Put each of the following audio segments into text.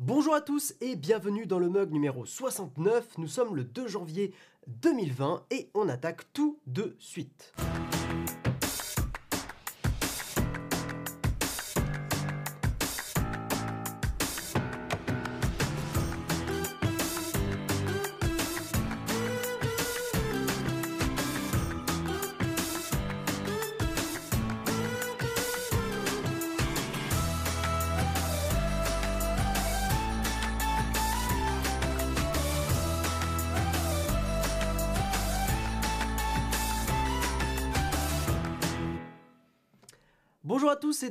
Bonjour à tous et bienvenue dans le mug numéro 69. Nous sommes le 2 janvier 2020 et on attaque tout de suite.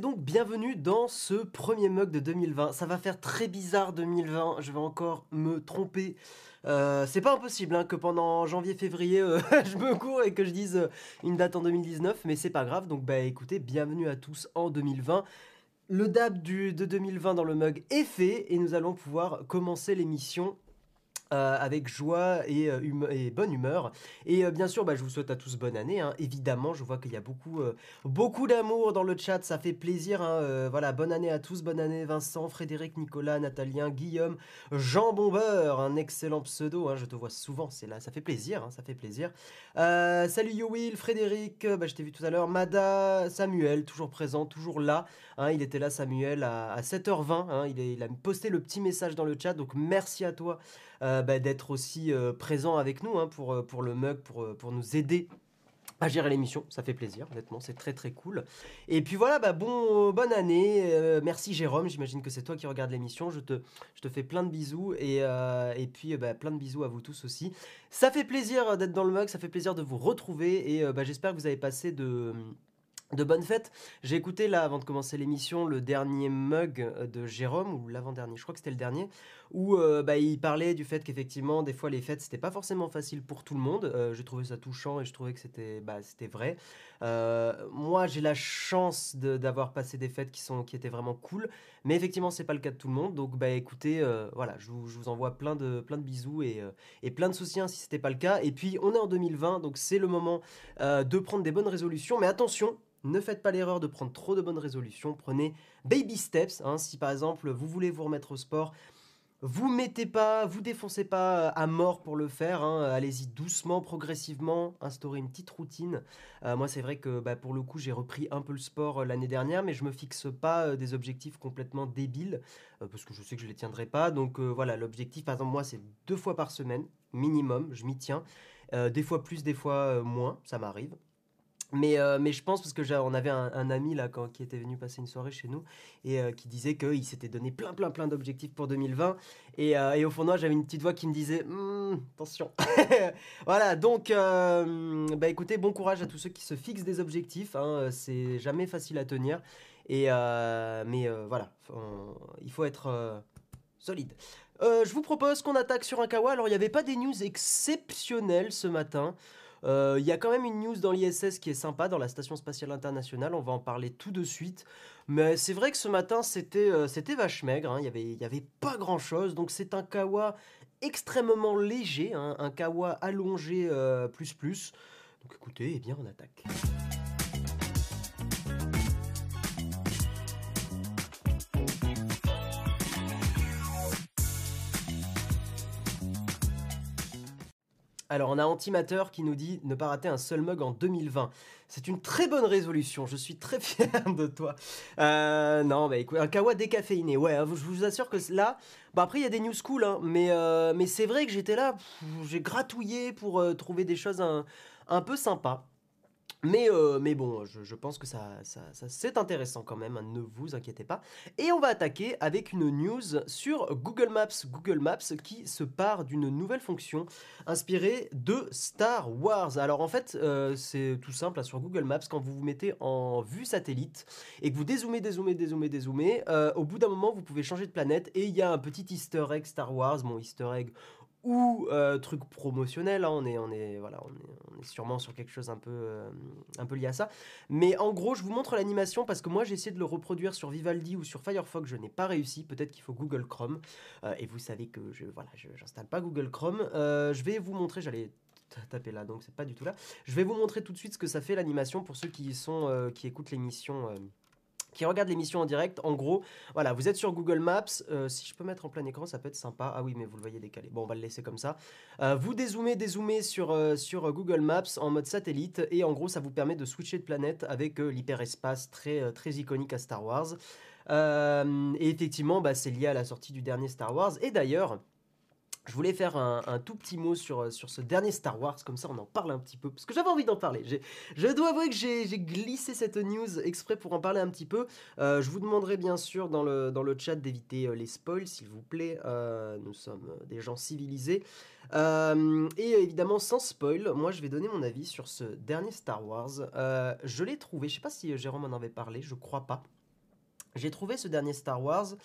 Donc bienvenue dans ce premier mug de 2020. Ça va faire très bizarre 2020, je vais encore me tromper. Euh, c'est pas impossible hein, que pendant janvier-février euh, je me cours et que je dise euh, une date en 2019, mais c'est pas grave. Donc bah écoutez, bienvenue à tous en 2020. Le dab du, de 2020 dans le mug est fait et nous allons pouvoir commencer l'émission euh, avec joie et, euh, hum- et bonne humeur. Et euh, bien sûr, bah, je vous souhaite à tous bonne année. hein. Évidemment, je vois qu'il y a beaucoup, beaucoup d'amour dans le chat, ça fait plaisir. hein. Voilà, bonne année à tous, bonne année Vincent, Frédéric, Nicolas, Nathalien, Guillaume, Jean Bombeur, un excellent pseudo. hein, je te vois souvent, c'est là, ça fait plaisir, ça fait plaisir. Salut Frédéric, bah, je t'ai vu tout à l'heure. Mada, Samuel, toujours présent, toujours là. il était là, Samuel, à, à 7h20. hein, il, a posté le petit message dans le chat, donc merci à toi bah, d'être aussi euh, présent avec nous hein, pour, euh, pour le mug, pour, euh, pour nous aider à gérer l'émission. Ça fait plaisir, honnêtement, c'est très très cool. Et puis voilà, bah, bon, bonne année. merci Jérôme, j'imagine que c'est toi qui regardes l'émission. Je te, je te fais plein de bisous et, puis bah, plein de bisous à vous tous aussi. Ça fait plaisir d'être dans le mug, ça fait plaisir de vous retrouver et bah, j'espère que vous avez passé de de bonnes fêtes. J'ai écouté là avant de commencer l'émission le dernier mug euh, de Jérôme ou l'avant-dernier, je crois que c'était le dernier, où euh, bah, il parlait du fait qu'effectivement des fois les fêtes c'était pas forcément facile pour tout le monde. Euh, j'ai trouvé ça touchant et je trouvais que c'était bah, c'était vrai. Euh, moi j'ai la chance d'avoir passé des fêtes qui sont qui étaient vraiment cool, mais effectivement c'est pas le cas de tout le monde. Donc bah écoutez, euh, voilà, je vous, envoie plein de plein de bisous et, euh, et plein de soutiens si c'était pas le cas. Et puis on est en 2020, donc c'est le moment de prendre des bonnes résolutions, mais attention. Ne faites pas l'erreur de prendre trop de bonnes résolutions. Prenez baby steps. hein. Si par exemple vous voulez vous remettre au sport, vous mettez pas, vous défoncez pas à mort pour le faire. hein. Allez-y doucement, progressivement. Instaurez une petite routine. Euh, moi, c'est vrai que bah, pour le coup, j'ai repris un peu le sport euh, l'année dernière, mais je me fixe pas euh, des objectifs complètement débiles euh, parce que je sais que je les tiendrai pas. Donc euh, voilà, l'objectif, par exemple, moi, c'est deux fois par semaine minimum. Je m'y tiens. Euh, des fois plus, des fois euh, moins. Ça m'arrive. Mais, euh, mais je pense parce que on avait un, ami là qui était venu passer une soirée chez nous et euh, qui disait qu'il s'était donné plein plein plein d'objectifs pour 2020 et, euh, et au fond de moi j'avais une petite voix qui me disait Hmm, attention. Voilà donc bah écoutez bon courage à tous ceux qui se fixent des objectifs hein, c'est jamais facile à tenir. Et mais voilà il faut être solide. Je vous propose qu'on attaque sur un kawa. Alors il n'y avait pas des news exceptionnelles ce matin euh, Il y a quand même une news dans l'ISS qui est sympa, dans la Station Spatiale Internationale, on va en parler tout de suite. Mais c'est vrai que ce matin, c'était euh, vache maigre, hein, il y avait, y avait pas grand-chose, donc c'est un kawa extrêmement léger, hein, un kawa allongé euh, plus plus. Donc écoutez, eh bien on attaque. Alors, on a Antimateur qui nous dit ne pas rater un seul mug en 2020. C'est une très bonne résolution. Je suis très fier de toi. Euh, non, bah écoute, un kawa décaféiné. Ouais, hein, je vous assure que là, bah après il y a des news cool, hein, mais euh, mais c'est vrai que j'étais là, j'ai gratouillé pour euh, trouver des choses un, un peu sympas. Mais, euh, mais bon, je, pense que ça, c'est intéressant quand même, hein, ne vous inquiétez pas. Et on va attaquer avec une news sur Google Maps. Google Maps qui se part d'une nouvelle fonction inspirée de Star Wars. Alors en fait, euh, c'est tout simple, là, sur Google Maps, quand vous vous mettez en vue satellite et que vous dézoomez, dézoomez, dézoomez, dézoomez, euh, au bout d'un moment, vous pouvez changer de planète et il y a un petit easter egg Star Wars, bon easter egg ou euh, truc promotionnel, hein, on, est, on, est, voilà, on, est, sûrement sur quelque chose un peu, euh, un peu lié à ça. Mais en gros, je vous montre l'animation parce que moi j'ai essayé de le reproduire sur Vivaldi ou sur Firefox, je n'ai pas réussi. Peut-être qu'il faut Google Chrome. Euh, et vous savez que je voilà, je n'installe pas Google Chrome. Je vais vous montrer, j'allais taper là, donc c'est pas du tout là. Je vais vous montrer tout de suite ce que ça fait l'animation pour ceux qui sont, qui écoutent l'émission. Qui regardent l'émission en direct, en gros, voilà, vous êtes sur Google Maps. euh, si je peux mettre en plein écran, ça peut être sympa. Ah oui, mais vous le voyez décalé. Bon, on va le laisser comme ça. Euh, vous dézoomez, dézoomez sur, euh, Google Maps en mode satellite. Et en gros, ça vous permet de switcher de planète avec l'hyperespace très, très iconique à Star Wars. Et effectivement, bah, c'est lié à la sortie du dernier Star Wars. Et d'ailleurs, je voulais faire un, tout petit mot sur, euh, sur ce dernier Star Wars, comme ça on en parle un petit peu, parce que j'avais envie d'en parler. Je dois avouer que j'ai glissé cette news exprès pour en parler un petit peu. Euh, je vous demanderai bien sûr dans le, dans le chat d'éviter euh, les spoils, s'il vous plaît. Nous sommes des gens civilisés. Et évidemment, sans spoil, moi je vais donner mon avis sur ce dernier Star Wars. Je l'ai trouvé, je sais pas si Jérôme en avait parlé, je crois pas. J'ai trouvé ce dernier Star Wars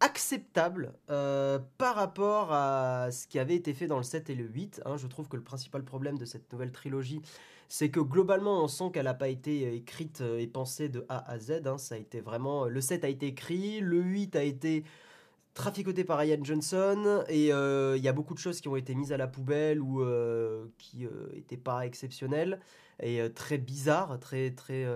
acceptable euh, par rapport à ce qui avait été fait dans le 7 et le 8. hein. Je trouve que le principal problème de cette nouvelle trilogie, c'est que globalement, on sent qu'elle n'a pas été euh, écrite euh, et pensée de A à Z. hein. Ça a été vraiment... Le 7 a été écrit, le 8 a été traficoté par Ryan Johnson, et il y a beaucoup de choses qui ont été mises à la poubelle ou qui n'étaient pas exceptionnelles, et très bizarres, très, très,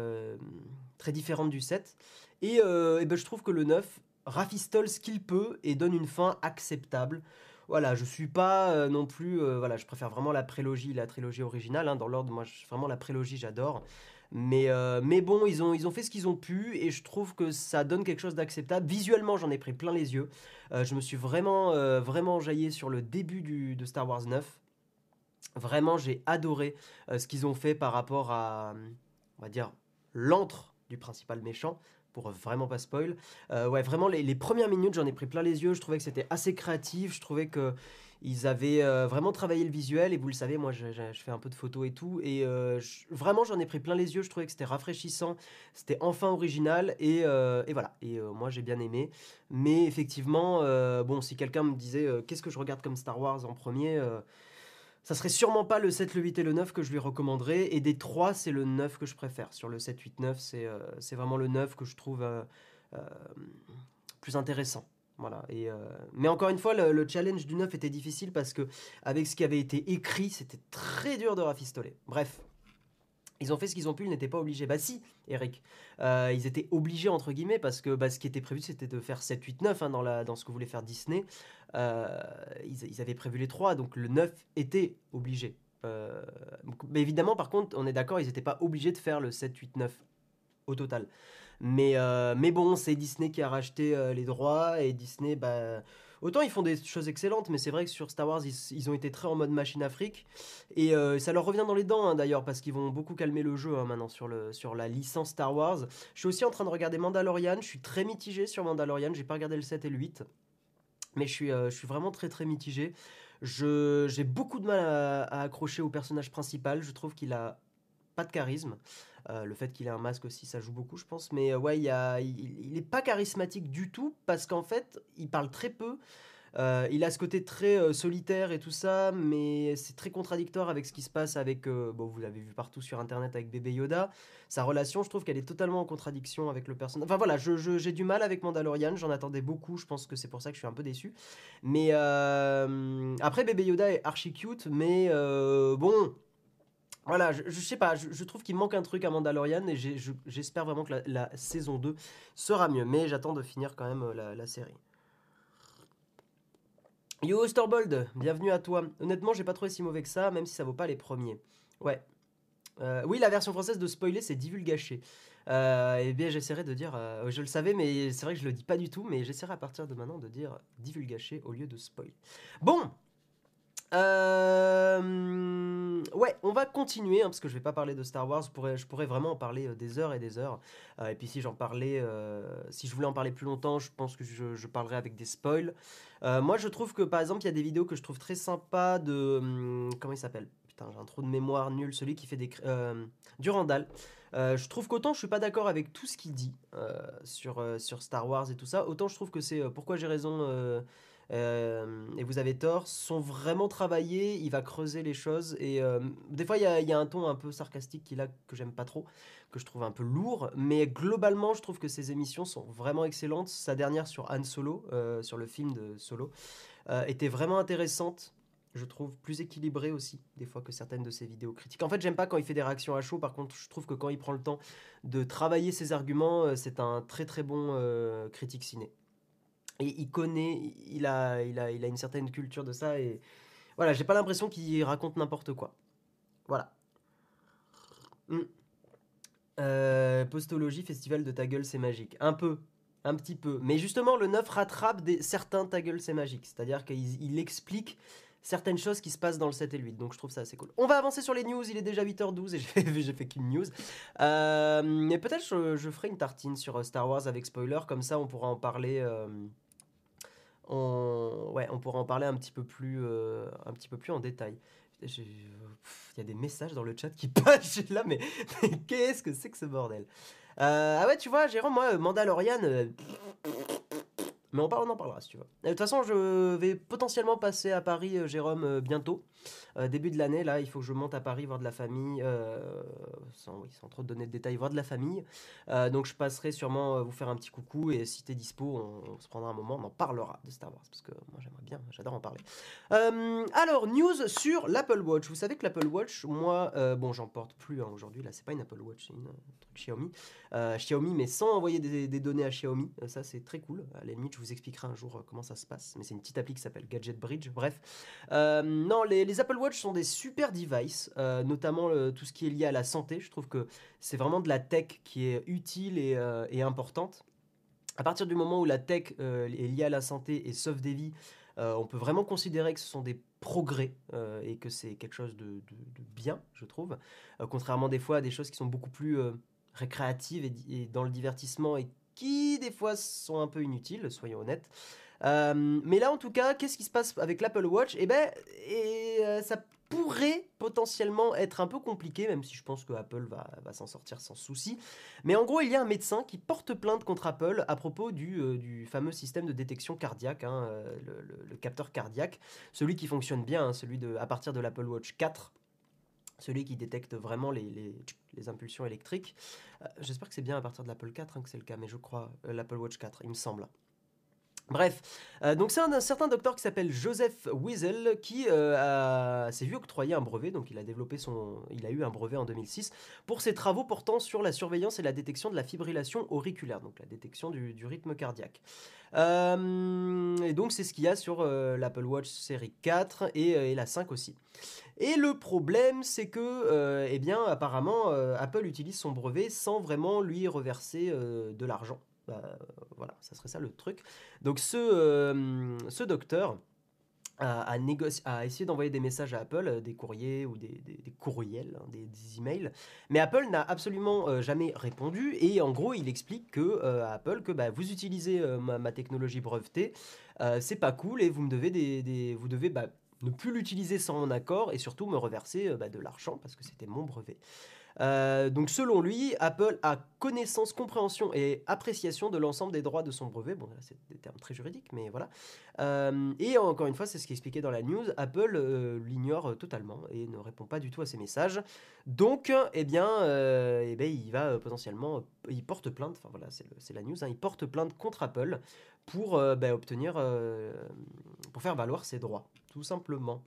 très différentes du 7. Et, euh, et ben, je trouve que le 9 rafistole ce qu'il peut et donne une fin acceptable. Voilà, je suis pas euh, non plus. euh, voilà, je préfère vraiment la prélogie, la trilogie originale. hein, dans l'ordre, moi, je- vraiment la prélogie, j'adore. Mais, euh, mais bon, ils ont, ils ont fait ce qu'ils ont pu et je trouve que ça donne quelque chose d'acceptable. Visuellement, j'en ai pris plein les yeux. Je me suis vraiment, vraiment jaillé sur le début du, de Star Wars 9. Vraiment, j'ai adoré ce qu'ils ont fait par rapport à, on va dire, l'antre du principal méchant, pour vraiment pas spoil. Euh, ouais, vraiment, les, premières minutes, j'en ai pris plein les yeux. Je trouvais que c'était assez créatif. Je trouvais que ils avaient euh, vraiment travaillé le visuel. Et vous le savez, moi, je, fais un peu de photos et tout. Et euh, vraiment, j'en ai pris plein les yeux. Je trouvais que c'était rafraîchissant. C'était enfin original. Et, et voilà. Et moi, j'ai bien aimé. Mais effectivement, bon, si quelqu'un me disait qu'est-ce que je regarde comme Star Wars en premier ça serait sûrement pas le 7, le 8 et le 9 que je lui recommanderais. Et des 3, c'est le 9 que je préfère. Sur le 7, 8, 9, c'est vraiment le 9 que je trouve euh, euh, plus intéressant. Voilà. Euh, mais encore une fois, le, le challenge du 9 était difficile parce que avec ce qui avait été écrit, c'était très dur de rafistoler. Bref. Ils ont fait ce qu'ils ont pu, ils n'étaient pas obligés. Bah si, Eric. Euh, ils étaient obligés, entre guillemets, parce que bah, ce qui était prévu, c'était de faire 7, 8, 9 hein, dans, la, dans ce que voulait faire Disney. Euh, ils, avaient prévu les 3, donc le 9 était obligé. Euh, mais évidemment, par contre, on est d'accord, ils n'étaient pas obligés de faire le 7, 8, 9 au total. Mais, mais bon, c'est Disney qui a racheté les droits, et Disney, bah, autant ils font des choses excellentes, mais c'est vrai que sur Star Wars, ils, ont été très en mode machine Afrique, et euh, ça leur revient dans les dents hein, d'ailleurs, parce qu'ils vont beaucoup calmer le jeu hein, maintenant sur, la licence Star Wars. Je suis aussi en train de regarder Mandalorian, je suis très mitigé sur Mandalorian, j'ai pas regardé le 7 et le 8, mais je suis, euh, je suis vraiment très très mitigé. J'ai beaucoup de mal à, à accrocher au personnage principal, je trouve qu'il a pas de charisme. Euh, le fait qu'il ait un masque aussi, ça joue beaucoup, je pense. Mais euh, ouais, il, y a- il, il est pas charismatique du tout parce qu'en fait, il parle très peu. Euh, il a ce côté très solitaire et tout ça, mais c'est très contradictoire avec ce qui se passe avec. bon, vous l'avez vu partout sur internet avec bébé Yoda. Sa relation, je trouve qu'elle est totalement en contradiction avec le personnage. Enfin voilà, je- je- j'ai du mal avec Mandalorian, j'en attendais beaucoup, je pense que c'est pour ça que je suis un peu déçu. Mais après, bébé Yoda est archi cute, mais bon. Voilà, je, sais pas, je, trouve qu'il manque un truc à Mandalorian et j'espère vraiment que la, saison 2 sera mieux. Mais j'attends de finir quand même euh, la, la série. Yo Storbold, bienvenue à toi. Honnêtement, j'ai pas trouvé si mauvais que ça, même si ça vaut pas les premiers. Ouais. Euh, oui, la version française de spoiler, c'est divulgaché. Euh, eh bien, j'essaierai de dire, euh, je le savais, mais c'est vrai que je le dis pas du tout, mais j'essaierai à partir de maintenant de dire divulgaché au lieu de spoil. Bon, euh, ouais, on va continuer hein, parce que je vais pas parler de Star Wars. Je pourrais, vraiment en parler euh, des heures et des heures. Euh, et puis si j'en parlais, si je voulais en parler plus longtemps, je pense que je, je parlerai avec des spoils. Moi, je trouve que par exemple, il y a des vidéos que je trouve très sympas de hum, comment il s'appelle? Putain, j'ai un trou de mémoire nul. Celui qui fait des Durandal. Je trouve qu'autant je suis pas d'accord avec tout ce qu'il dit sur, Star Wars et tout ça, autant je trouve que c'est pourquoi j'ai raison euh, et vous avez tort, sont vraiment travaillés, il va creuser les choses et euh, des fois il y a, un ton un peu sarcastique qu'il a que j'aime pas trop, que je trouve un peu lourd, mais globalement je trouve que ses émissions sont vraiment excellentes. Sa dernière sur Han Solo, euh, sur le film de Solo, était vraiment intéressante. je trouve, plus équilibré aussi, des fois, que certaines de ses vidéos critiques. En fait, j'aime pas quand il fait des réactions à chaud, par contre, je trouve que quand il prend le temps de travailler ses arguments, c'est un très très bon critique ciné. Il connaît, il a, il, a, il a une certaine culture de ça, et voilà, j'ai pas l'impression qu'il raconte n'importe quoi. Voilà. Hmm. Euh, postologie, festival de ta gueule, c'est magique. Un peu, un petit peu. Mais justement, le 9 rattrape des, certains ta gueule, c'est magique. C'est-à-dire qu'il explique certaines choses qui se passent dans le 7 et le 8. Donc je trouve ça assez cool. On va avancer sur les news. Il est déjà 8h12 et j'ai fait, qu'une news. Euh, mais peut-être je, ferai une tartine sur euh, Star Wars avec spoiler. Comme ça, on pourra en parler. On, ouais, on pourra en parler un petit peu plus, un petit peu plus en détail. Il y a des messages dans le chat qui passent là, mais, qu'est-ce que c'est que ce bordel? Ah ouais, tu vois, Jérôme, moi, Mandalorian, mais on, parle, on en parlera si tu veux. De toute façon, je vais potentiellement passer à Paris, euh, Jérôme, euh, bientôt. Euh, début de l'année, là, il faut que je monte à Paris voir de la famille, sans, oui, sans, trop donner de détails, voir de la famille. donc je passerai sûrement vous faire un petit coucou et si t'es dispo, on, se prendra un moment, on en parlera de Star Wars parce que moi j'aimerais bien, j'adore en parler. alors news sur l'Apple Watch. Vous savez que l'Apple Watch, moi, bon, j'en porte plus hein, aujourd'hui. Là, c'est pas une Apple Watch, c'est une, un truc Xiaomi. Xiaomi, mais sans envoyer des, données à Xiaomi. ça, c'est très cool. À la limite, je vous expliquerai un jour comment ça se passe. Mais c'est une petite appli qui s'appelle Gadget Bridge. Bref, non, les Apple Watch sont des super devices, euh, notamment tout ce qui est lié à la santé. Je trouve que c'est vraiment de la tech qui est utile et, euh, importante. À partir du moment où la tech euh, est liée à la santé et sauve des vies, on peut vraiment considérer que ce sont des progrès et que c'est quelque chose de, bien, je trouve. contrairement des fois à des choses qui sont beaucoup plus récréatives et, dans le divertissement et qui des fois sont un peu inutiles, soyons honnêtes. Euh, mais là, en tout cas, qu'est-ce qui se passe avec l'Apple Watch? Eh ben, et, euh, ça pourrait potentiellement être un peu compliqué, même si je pense que Apple va, s'en sortir sans souci. Mais en gros, il y a un médecin qui porte plainte contre Apple à propos du, euh, fameux système de détection cardiaque, hein, le, capteur cardiaque, celui qui fonctionne bien, hein, celui à partir de l'Apple Watch 4 celui qui détecte vraiment les impulsions électriques. J'espère que c'est bien à partir de l'Apple 4 hein, que c'est le cas, mais je crois l'Apple Watch 4, il me semble. Bref, euh, donc c'est un, certain docteur qui s'appelle Joseph Wiesel qui euh, s'est vu octroyer un brevet, donc il a développé son, il a eu un brevet en 2006 pour ses travaux portant sur la surveillance et la détection de la fibrillation auriculaire, donc la détection du, rythme cardiaque. Euh, et donc c'est ce qu'il y a sur l'Apple Watch série 4 et, la 5 aussi. Et le problème, c'est que, eh bien, apparemment, Apple utilise son brevet sans vraiment lui reverser de l'argent. Bah, voilà, ça serait ça le truc. Donc ce, euh, ce docteur a, essayé d'envoyer des messages à Apple, euh, des courriers ou des, courriels, hein, des, emails, mais Apple n'a absolument euh, jamais répondu et en gros il explique que à Apple que bah, vous utilisez ma, technologie brevetée, c'est pas cool et vous me devez des, vous devez bah, ne plus l'utiliser sans mon accord et surtout me reverser de l'argent parce que c'était mon brevet. Euh, donc selon lui, Apple a connaissance, compréhension et appréciation de l'ensemble des droits de son brevet. Bon, c'est des termes très juridiques, mais voilà. Euh, et encore une fois, c'est ce qui est expliqué dans la news, Apple euh, l'ignore totalement et ne répond pas du tout à ces messages. Donc, eh bien, eh bien il va potentiellement, il porte plainte, enfin voilà, c'est la news, hein, il porte plainte contre Apple pour ben, obtenir, pour faire valoir ses droits, tout simplement.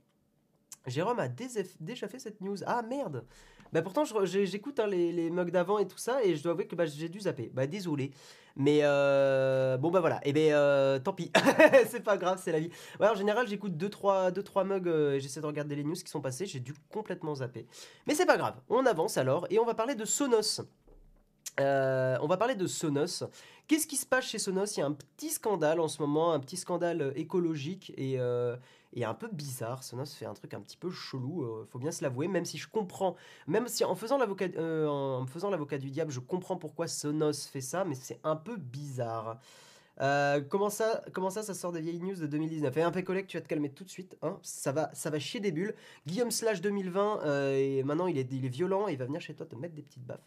Jérôme a déjà fait cette news. Ah merde bah pourtant, j'écoute hein, les, mugs d'avant et tout ça, et je dois avouer que bah, j'ai dû zapper. Bah désolé. Mais euh, bon bah voilà, et eh ben euh, tant pis, c'est pas grave, c'est la vie. En général, j'écoute 2-3 deux, trois, mugs euh, et j'essaie de regarder les news qui sont passés, j'ai dû complètement zapper. Mais c'est pas grave, on avance alors, et on va parler de Sonos. On va parler de Sonos. Qu'est-ce qui se passe chez Sonos? Il y a un petit scandale en ce moment, un petit scandale écologique et, et un peu bizarre. Sonos fait un truc un petit peu chelou, euh, faut bien se l'avouer, même si je comprends, même si en faisant l'avocat euh, en faisant l'avocat du diable, je comprends pourquoi Sonos fait ça, mais c'est un peu bizarre. Euh, comment, ça, comment ça, ça sort des vieilles news de 2019 Et un peu collègue, tu vas te calmer tout de suite. Hein ça, va, ça va chier des bulles. Guillaume Slash 2020, euh, et maintenant il est, il est violent, il va venir chez toi te mettre des petites baffes.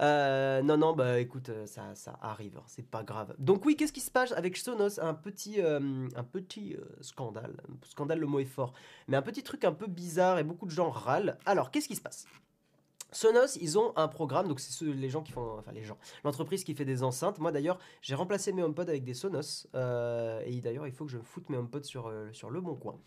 Euh, non, non, bah écoute, ça, ça arrive, hein, c'est pas grave. Donc oui, qu'est-ce qui se passe avec Sonos? Un petit, un petit scandale. Scandale, le mot est fort. Mais un petit truc un peu bizarre et beaucoup de gens râlent. Alors, qu'est-ce qui se passe? Sonos, ils ont un programme, donc c'est les gens qui font, enfin les gens, l'entreprise qui fait des enceintes. Moi d'ailleurs, j'ai remplacé mes HomePod avec des Sonos, euh, et d'ailleurs il faut que je foute mes HomePod sur, euh, sur le bon coin.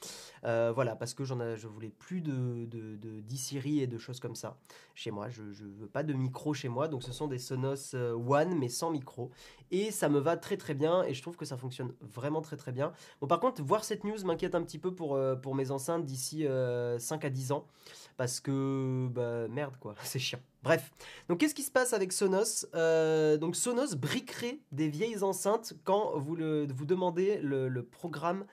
Euh, voilà, parce que j'en je voulais plus de, de, de et de choses comme ça chez moi. Je, je veux pas de micro chez moi, donc ce sont des Sonos One mais sans micro, et ça me va très très bien, et je trouve que ça fonctionne vraiment très très bien. Bon par contre, voir cette news m'inquiète un petit peu pour, pour mes enceintes d'ici 5 à 10 ans parce que bah merde quoi, c'est chiant. Bref, donc qu'est-ce qui se passe avec Sonos? Euh, Donc Sonos briquerait des vieilles enceintes quand vous, demandez le, programme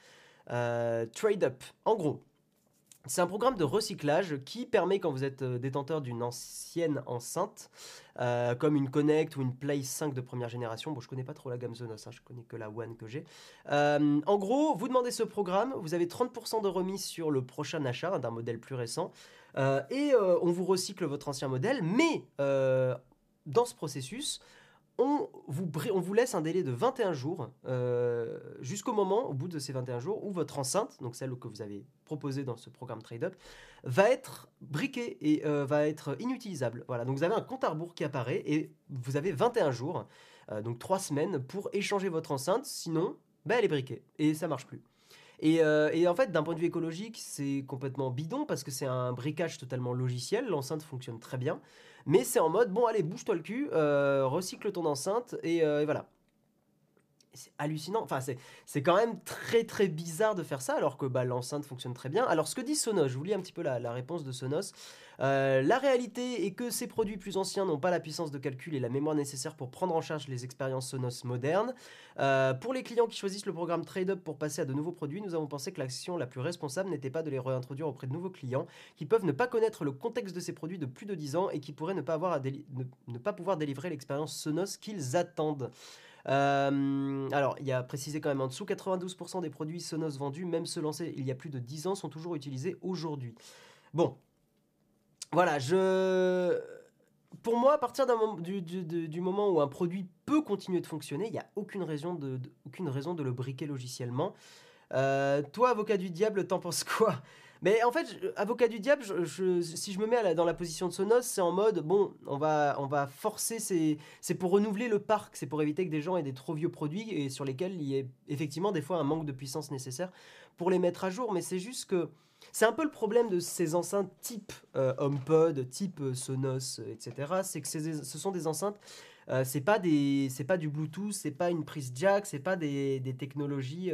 euh, Trade Up. En gros, c'est un programme de recyclage qui permet, quand vous êtes euh, détenteur d'une ancienne enceinte, euh, comme une Connect ou une Play 5 de première génération, bon, je connais pas trop la gamme Sonos, hein, je connais que la One que j'ai. Euh, en gros, vous demandez ce programme, vous avez 30% de remise sur le prochain achat d'un modèle plus récent, et on vous recycle votre ancien modèle, mais dans ce processus, on vous, laisse un délai de 21 jours euh, jusqu'au moment, au bout de ces 21 jours, où votre enceinte, donc celle que vous avez proposée dans ce programme Trade va être briquée et euh, va être inutilisable. Voilà, donc vous avez un compte à rebours qui apparaît et vous avez 21 jours, euh, donc 3 semaines, pour échanger votre enceinte, sinon, bah, elle est briquée et ça marche plus. Et, et, en fait, d'un point de vue écologique, c'est complètement bidon parce que c'est un briquage totalement logiciel. L'enceinte fonctionne très bien. Mais c'est en mode, bon, allez, bouge-toi le cul, euh, recycle ton enceinte, et, euh, voilà. C'est hallucinant. Enfin, c'est quand même très très bizarre de faire ça alors que bah, l'enceinte fonctionne très bien. Alors, ce que dit Sonos, je vous lis un petit peu la, réponse de Sonos. Euh, la réalité est que ces produits plus anciens n'ont pas la puissance de calcul et la mémoire nécessaire pour prendre en charge les expériences Sonos modernes. Euh, pour les clients qui choisissent le programme TradeUp pour passer à de nouveaux produits, nous avons pensé que l'action la plus responsable n'était pas de les réintroduire auprès de nouveaux clients qui peuvent ne pas connaître le contexte de ces produits de plus de 10 ans et qui pourraient ne pas, avoir ne, pas pouvoir délivrer l'expérience Sonos qu'ils attendent. Euh, alors, il y a précisé quand même en dessous, 92% des produits Sonos vendus, même ceux lancés il y a plus de 10 ans, sont toujours utilisés aujourd'hui. Bon, voilà, je. Pour moi, à partir du, moment où un produit peut continuer de fonctionner, il n'y a aucune raison de, aucune raison de le briquer logiciellement. Euh, toi, avocat du diable, t'en penses quoi? Mais en fait, avocat du diable, si je me mets dans la position de Sonos, c'est en mode bon, on va, on va forcer, c'est pour renouveler le parc, c'est pour éviter que des gens aient des trop vieux produits et sur lesquels il y ait effectivement des fois un manque de puissance nécessaire pour les mettre à jour. Mais c'est juste que c'est un peu le problème de ces enceintes type euh, HomePod, type euh, Sonos, euh, etc. C'est que ce sont des enceintes, des, c'est pas du Bluetooth, c'est pas une prise jack, c'est pas des, des technologies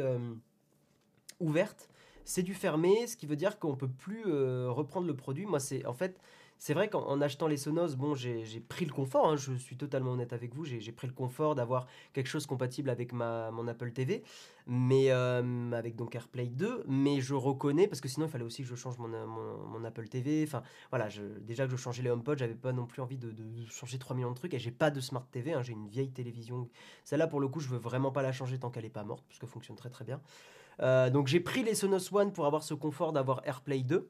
ouvertes. C'est du fermé, ce qui veut dire qu'on peut plus reprendre le produit. Moi, c'est en fait c'est vrai qu'en achetant les Sonos, bon, j'ai pris le confort, hein, je suis totalement honnête avec vous, j'ai pris le confort d'avoir quelque chose compatible avec ma, mon Apple TV, mais euh, avec donc AirPlay 2, mais je reconnais, parce que sinon il fallait aussi que je change mon, mon, Apple TV, enfin voilà, déjà que je changeais les HomePod, j'avais pas non plus envie de, changer 3 millions de trucs, et j'ai pas de Smart TV, hein, j'ai une vieille télévision, celle-là pour le coup je veux vraiment pas la changer tant qu'elle est pas morte, parce fonctionne très très bien. Euh, donc j'ai pris les Sonos One pour avoir ce confort d'avoir AirPlay 2,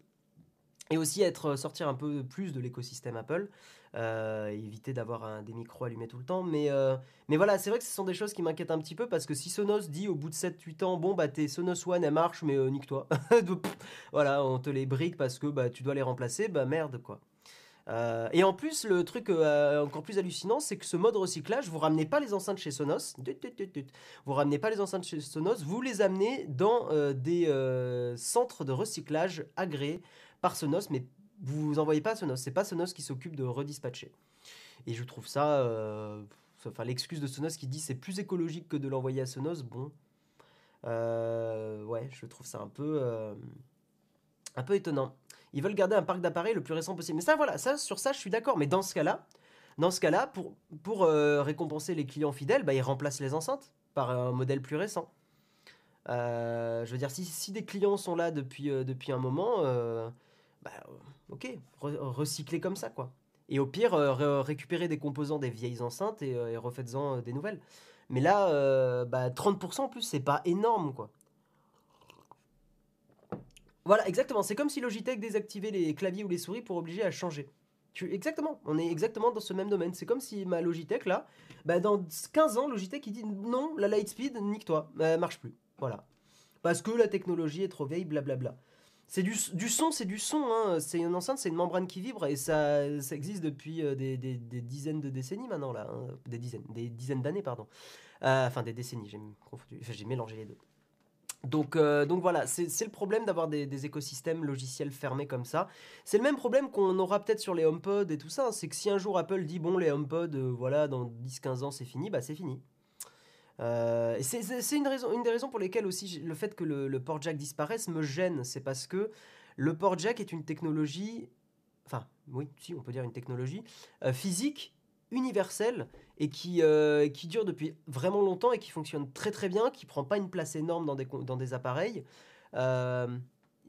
et aussi être euh, sortir un peu plus de l'écosystème Apple, euh, éviter d'avoir des micros allumés tout le temps. Mais, euh, mais voilà, c'est vrai que ce sont des choses qui m'inquiètent un petit peu parce que si Sonos dit au bout de 7-8 ans, bon bah tes Sonos One elles marchent, mais nique-toi. voilà, on te les brique parce que bah, tu dois les remplacer, bah merde quoi. Et en plus, le truc encore plus hallucinant, c'est que ce mode recyclage, vous ramenez pas les enceintes chez Sonos, vous ramenez pas les enceintes chez Sonos, vous les amenez dans des centres de recyclage agréés par Sonos, mais vous envoyez pas Sonos. C'est pas Sonos qui s'occupe de redispatcher. Et je trouve ça. Euh, enfin, l'excuse de Sonos qui dit c'est plus écologique que de l'envoyer à Sonos, bon. Euh, ouais, je trouve ça un peu. Euh, un peu étonnant. Ils veulent garder un parc d'appareils le plus récent possible. Mais ça, voilà, ça, sur ça, je suis d'accord. Mais dans ce cas-là, dans ce cas-là, pour, pour récompenser les clients fidèles, bah, ils remplacent les enceintes par un modèle plus récent. je veux dire, si, si, des clients sont là depuis, depuis un moment, bah, euh, ok, recycler comme ça, quoi. Et au pire, euh, récupérer des composants des vieilles enceintes et, euh, refaites-en des nouvelles. Mais là, bah, 30% en plus, c'est pas énorme, quoi. Voilà, exactement. C'est comme si Logitech désactivait les claviers ou les souris pour obliger à changer. Tu, exactement, on est exactement dans ce même domaine. C'est comme si ma Logitech, là, bah, dans 15 ans, Logitech, il dit non, la Lightspeed, nique-toi, elle marche plus. Voilà. Parce que la technologie est trop vieille, blablabla. C'est du, son, c'est du son. Hein. C'est une enceinte, c'est une membrane qui vibre et ça, ça existe depuis euh, des, dizaines de décennies maintenant là, hein. des dizaines, des dizaines d'années pardon. Euh, enfin des décennies, j'ai j'ai mélangé les deux. Donc, euh, donc voilà, c'est le problème d'avoir des, écosystèmes logiciels fermés comme ça. C'est le même problème qu'on aura peut-être sur les HomePod et tout ça. hein. C'est que si un jour Apple dit bon les HomePod, euh, voilà, dans 10-15 ans c'est fini, bah c'est fini. Euh, c'est- une, raison, une des raisons pour lesquelles aussi le fait que le, le port jack disparaisse me gêne. C'est parce que le port jack est une technologie, enfin oui, si on peut dire une technologie physique universelle et qui, euh, qui dure depuis vraiment longtemps et qui fonctionne très très bien, qui prend pas une place énorme dans des, dans des appareils. Euh,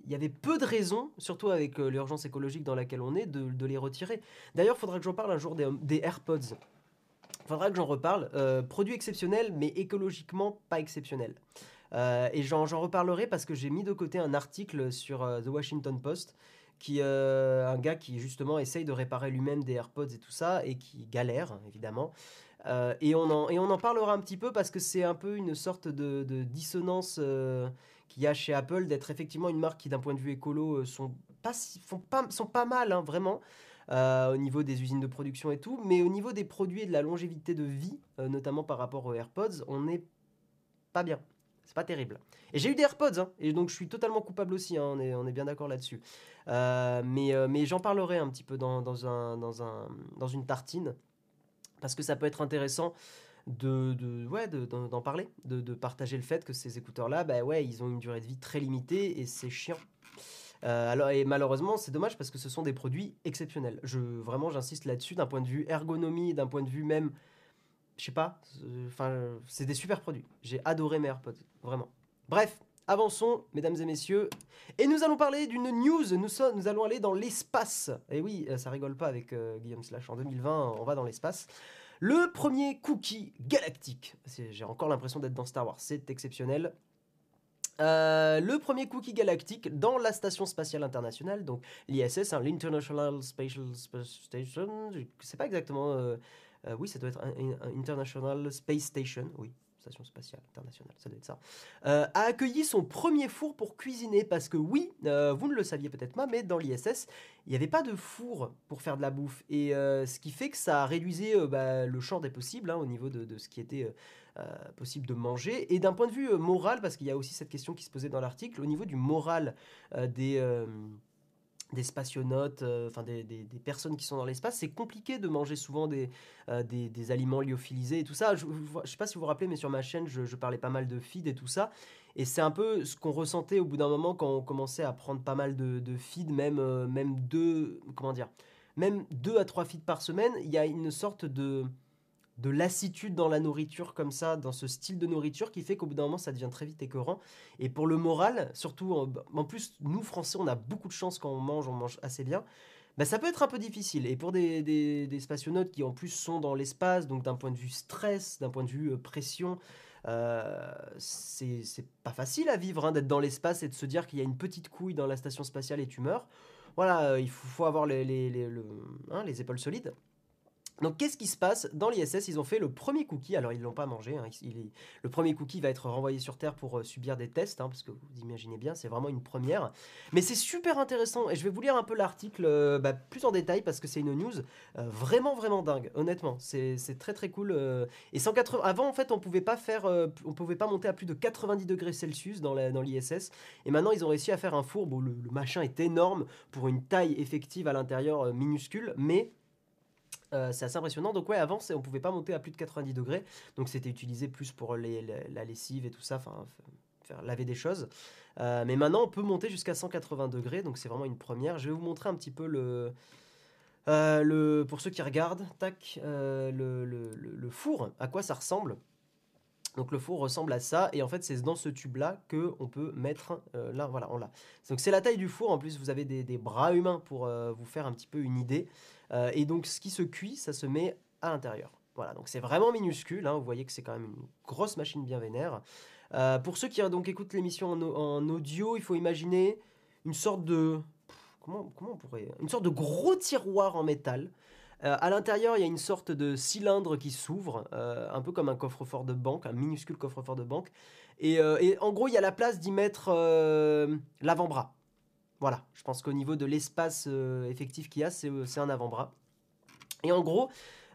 il y avait peu de raisons, surtout avec euh, l'urgence écologique dans laquelle on est, de, les retirer. D'ailleurs, il faudra que j'en parle un jour des, des AirPods. Il faudra que j'en reparle. Produit exceptionnel, mais écologiquement pas exceptionnel. Et j'en reparlerai parce que j'ai mis de côté un article sur The Washington Post, qui euh, un gars qui justement essaye de réparer lui-même des AirPods et tout ça, et qui galère, évidemment. Euh, et, on en, et on en parlera un petit peu parce que c'est un peu une sorte de, dissonance euh, qu'il y a chez Apple d'être effectivement une marque qui, d'un point de vue écolo, sont pas, font pas, sont pas mal, hein, vraiment, au niveau des usines de production et tout, mais au niveau des produits et de la longévité de vie, notamment par rapport aux AirPods, on n'est pas bien. C'est pas terrible. Et j'ai eu des AirPods, hein, et donc je suis totalement coupable aussi, hein, on, est, bien d'accord là-dessus. Euh, mais euh, mais j'en parlerai un petit peu dans, dans, un, dans, un, dans une tartine, parce que ça peut être intéressant de, ouais, de- d'en parler, de, de partager le fait que ces écouteurs-là, bah ouais, ils ont une durée de vie très limitée, et c'est chiant. Euh, alors, et malheureusement, c'est dommage parce que ce sont des produits exceptionnels. Je, vraiment, j'insiste là-dessus d'un point de vue ergonomie, d'un point de vue même, je sais pas, euh, enfin, c'est des super produits. J'ai adoré mes AirPods, vraiment. Bref, avançons, mesdames et messieurs, et nous allons parler d'une news. Nous, nous allons aller dans l'espace. Et oui, euh, ça rigole pas avec euh, Guillaume Slash. En 2020, on va dans l'espace. Le premier cookie galactique. J'ai encore l'impression d'être dans Star Wars. C'est exceptionnel. Le premier cookie galactique dans la station spatiale internationale, donc l'ISS, hein, l'International Space Station, je sais pas exactement, euh, oui, ça doit être un, International Space Station, oui, station spatiale internationale, ça doit être ça, euh, a accueilli son premier four pour cuisiner, parce que oui, euh, vous ne le saviez peut-être pas, mais dans l'ISS, il n'y avait pas de four pour faire de la bouffe, et ce qui fait que ça réduisait bah, le champ des possibles hein, au niveau de, ce qui était... possible de manger. Et d'un point de vue moral, parce qu'il y a aussi cette question qui se posait dans l'article, au niveau du moral des, des spationautes, euh, enfin des, des- personnes qui sont dans l'espace, c'est compliqué de manger souvent des, euh, des, des aliments lyophilisés et tout ça. Je ne sais pas si vous vous rappelez, mais sur ma chaîne, je, parlais pas mal de feed et tout ça. Et c'est un peu ce qu'on ressentait au bout d'un moment quand on commençait à prendre pas mal de, de feed, même, euh, même deux, comment dire, même deux à trois feeds par semaine. Il y a une sorte de de lassitude dans la nourriture comme ça, dans ce style de nourriture qui fait qu'au bout d'un moment ça devient très vite écœurant. Et pour le moral, surtout en, plus nous Français on a beaucoup de chance quand on mange, on mange assez bien. Bah, ça peut être un peu difficile. Et pour des, des, des qui en plus sont dans l'espace, donc d'un point de vue stress, d'un point de vue euh, pression, euh, c'est pas facile à vivre hein, d'être dans l'espace et de se dire qu'il y a une petite couille dans la station spatiale et tu meurs. Voilà, euh, il faut, avoir les, les, les, le- hein, les épaules solides. Donc qu'est-ce qui se passe Dans l'ISS, ils ont fait le premier cookie, alors ils ne l'ont pas mangé, hein, le premier cookie va être renvoyé sur Terre pour euh, subir des tests, hein, parce que vous imaginez bien, c'est vraiment une première. Mais c'est super intéressant, et je vais vous lire un peu l'article euh, bah, plus en détail, parce que c'est une news euh, vraiment, vraiment dingue, honnêtement. C'est très très cool. et 180, avant, en fait, on pouvait pas faire, on pouvait pas monter à plus de 90 degrés Celsius dans l'ISS, et maintenant ils ont réussi à faire un four, bon, le, le machin est énorme, pour une taille effective à l'intérieur minuscule, mais... Euh, c'est assez impressionnant. Donc ouais, avant, on pouvait pas monter à plus de 90 degrés. Donc c'était utilisé plus pour la lessive et tout ça, enfin faire laver des choses. Euh, mais maintenant, on peut monter jusqu'à 180 degrés. Donc c'est vraiment une première. Je vais vous montrer un petit peu le... euh, pour ceux qui regardent, tac, le, four, à quoi ça ressemble. Donc le four ressemble à ça, et en fait c'est dans ce tube-là que on peut mettre, là voilà, on l'a. Donc c'est la taille du four, en plus vous avez des, bras humains pour vous faire un petit peu une idée. Euh, et donc ce qui se cuit, ça se met à l'intérieur. Voilà, donc c'est vraiment minuscule, hein, vous voyez que c'est quand même une grosse machine bien vénère. Euh, pour ceux qui euh, donc écoutent l'émission en, au- en audio, il faut imaginer une sorte de... Comment, on pourrait... Une sorte de gros tiroir en métal. Euh, à l'intérieur, il y a une sorte de cylindre qui s'ouvre, un peu comme un coffre-fort de banque, un minuscule coffre-fort de banque. Et, et en gros, il y a la place d'y mettre l'avant-bras. Voilà, je pense qu'au niveau de l'espace effectif qu'il y a, c'est un avant-bras. Et en gros,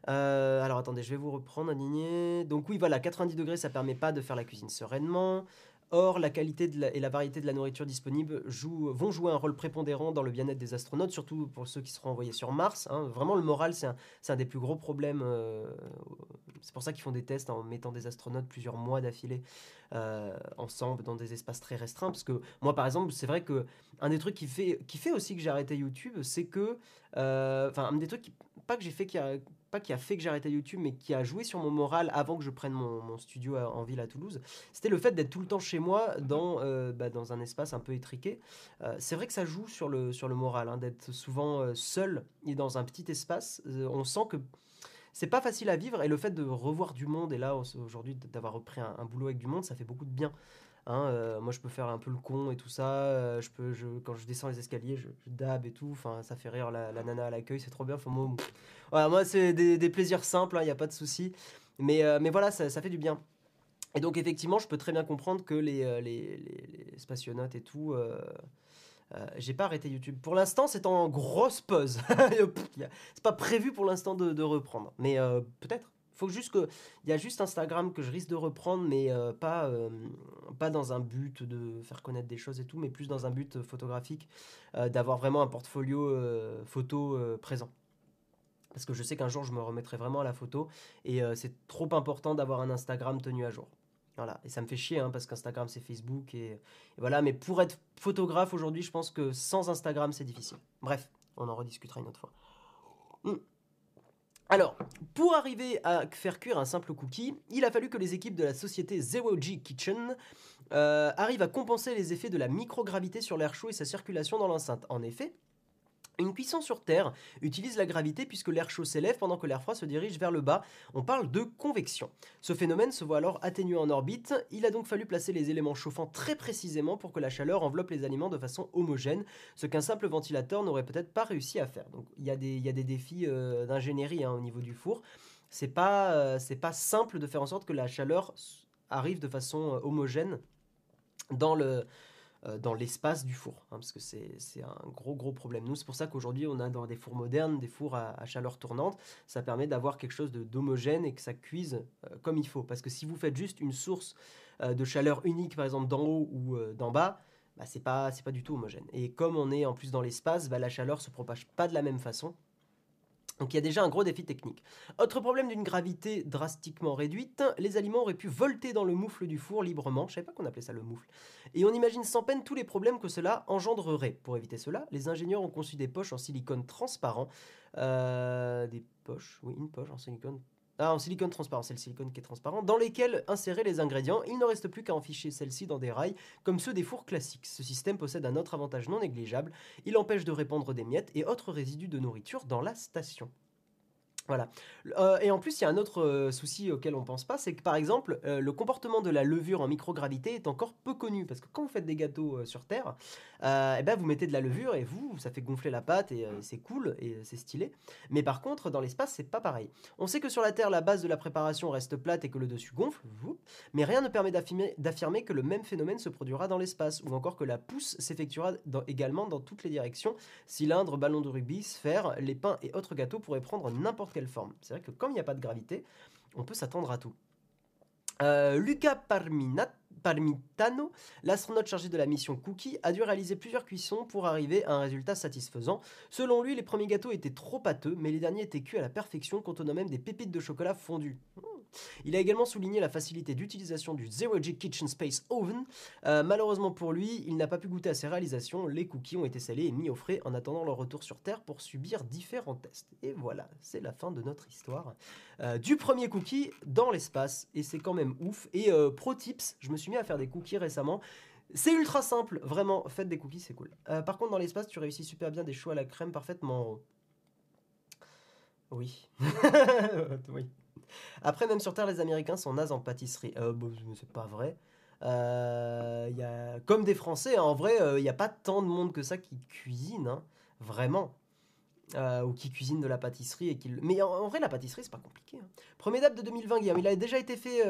alors attendez, je vais vous reprendre, aligné. Donc oui, voilà, 90 degrés, ça permet pas de faire la cuisine sereinement. Or, la qualité et la variété de la nourriture disponible vont jouer un rôle prépondérant dans le bien-être des astronautes, surtout pour ceux qui seront envoyés sur Mars. Hein. Vraiment, le moral, c'est un, des plus gros problèmes. Euh, c'est pour ça qu'ils font des tests en mettant des astronautes plusieurs mois d'affilée euh, ensemble dans des espaces très restreints. Parce que moi, par exemple, c'est vrai que un des trucs qui fait, qui fait aussi que j'ai arrêté YouTube, c'est que, euh, enfin, un des trucs qui, pas que j'ai fait qui a pas qui a fait que j'ai arrêté YouTube, mais qui a joué sur mon moral avant que je prenne mon, studio en ville à Toulouse, c'était le fait d'être tout le temps chez moi dans, euh, bah, dans un espace un peu étriqué. Euh, c'est vrai que ça joue sur le, sur le moral, hein, d'être souvent euh, seul et dans un petit espace. on sent que c'est pas facile à vivre et le fait de revoir du monde et là aujourd'hui d'avoir repris un, boulot avec du monde, ça fait beaucoup de bien. Hein, euh, moi, je peux faire un peu le con et tout ça. Euh, je peux, je, quand je descends les escaliers, je, dab et tout. Enfin, ça fait rire la, nana à l'accueil, c'est trop bien. Enfin, moi, voilà, moi c'est des, plaisirs simples, il hein, n'y a pas de souci. Mais, euh, mais voilà, ça, ça, fait du bien. Et donc, effectivement, je peux très bien comprendre que les, les, les, spationautes et tout. j'ai pas arrêté YouTube. Pour l'instant, c'est en grosse pause. c'est pas prévu pour l'instant de, de, reprendre. Mais peut-être faut juste que il y a juste Instagram que je risque de reprendre mais euh, pas euh, pas dans un but de faire connaître des choses et tout mais plus dans un but photographique euh, d'avoir vraiment un portfolio photo présent. Parce que je sais qu'un jour je me remettrai vraiment à la photo et c'est trop important d'avoir un Instagram tenu à jour. Voilà. Et ça me fait chier hein, parce qu'Instagram c'est Facebook et, voilà. Mais pour être photographe aujourd'hui je pense que sans Instagram c'est difficile. Bref on en rediscutera une autre fois. Hmm. Alors, pour arriver à faire cuire un simple cookie, il a fallu que les équipes de la société Zero G Kitchen euh, arrivent à compenser les effets de la microgravité sur l'air chaud et sa circulation dans l'enceinte. En effet, une cuisson sur Terre utilise la gravité puisque l'air chaud s'élève pendant que l'air froid se dirige vers le bas. On parle de convection. Ce phénomène se voit alors atténué en orbite. Il a donc fallu placer les éléments chauffants très précisément pour que la chaleur enveloppe les aliments de façon homogène, ce qu'un simple ventilateur n'aurait peut-être pas réussi à faire. Donc il y, a des, défis euh, d'ingénierie hein, au niveau du four. C'est pas, euh, pas simple de faire en sorte que la chaleur arrive de façon euh, homogène dans le, dans l'espace du four, hein, parce que c'est un gros gros problème. Nous, c'est pour ça qu'aujourd'hui, on a dans des fours modernes des fours à, chaleur tournante. Ça permet d'avoir quelque chose d'homogène et que ça cuise euh, comme il faut. Parce que si vous faites juste une source euh, de chaleur unique, par exemple d'en haut ou d'en bas, bah, c'est pas, pas du tout homogène. Et comme on est en plus dans l'espace, bah, la chaleur se propage pas de la même façon. Donc il y a déjà un gros défi technique. Autre problème d'une gravité drastiquement réduite, les aliments auraient pu volter dans le moufle du four librement, je savais pas qu'on appelait ça le moufle, et on imagine sans peine tous les problèmes que cela engendrerait. Pour éviter cela, les ingénieurs ont conçu des poches en silicone transparent, euh, des poches, oui une poche en silicone ah, en silicone transparent, c'est le silicone qui est transparent, dans lesquels insérer les ingrédients. Il ne reste plus qu'à enficher celles-ci dans des rails, comme ceux des fours classiques. Ce système possède un autre avantage non négligeable, il empêche de répandre des miettes et autres résidus de nourriture dans la station. Voilà. Euh, et en plus, il y a un autre euh, souci auquel on pense pas, c'est que par exemple, euh, le comportement de la levure en microgravité est encore peu connu. Parce que quand vous faites des gâteaux sur Terre, eh ben, vous mettez de la levure et vous, ça fait gonfler la pâte et c'est cool et c'est stylé. Mais par contre, dans l'espace, c'est pas pareil. On sait que sur la Terre, la base de la préparation reste plate et que le dessus gonfle, mais rien ne permet d'affirmer que le même phénomène se produira dans l'espace, ou encore que la pousse s'effectuera également dans toutes les directions. Cylindres, ballons de rugby, sphères, les pains et autres gâteaux pourraient prendre n'importe quelle forme. C'est vrai que comme il n'y a pas de gravité, on peut s'attendre à tout. Euh, Luca Parmitano, l'astronaute chargé de la mission Cookie, a dû réaliser plusieurs cuissons pour arriver à un résultat satisfaisant. Selon lui, les premiers gâteaux étaient trop pâteux, mais les derniers étaient cuits à la perfection, contenant même des pépites de chocolat fondu. Il a également souligné la facilité d'utilisation du Zero G Kitchen Space Oven. Euh, malheureusement pour lui, il n'a pas pu goûter à ses réalisations. Les cookies ont été salés et mis au frais en attendant leur retour sur Terre pour subir différents tests. Et voilà, c'est la fin de notre histoire euh, du premier cookie dans l'espace. Et c'est quand même ouf. Et euh, pro tips, je me suis mis à faire des cookies récemment. C'est ultra simple, vraiment, faites des cookies, c'est cool. par contre, dans l'espace, tu réussis super bien des choux à la crème parfaitement Oui. oui. Après, même sur Terre, les Américains sont nazes en pâtisserie. Euh, c'est pas vrai. Euh, y a, comme des Français, hein, en vrai, il euh, n'y a pas tant de monde que ça qui cuisine. Hein. vraiment. Euh, ou qui cuisine de la pâtisserie et qui mais en, vrai la pâtisserie c'est pas compliqué hein. premier date de 2020 Guillaume il a déjà été fait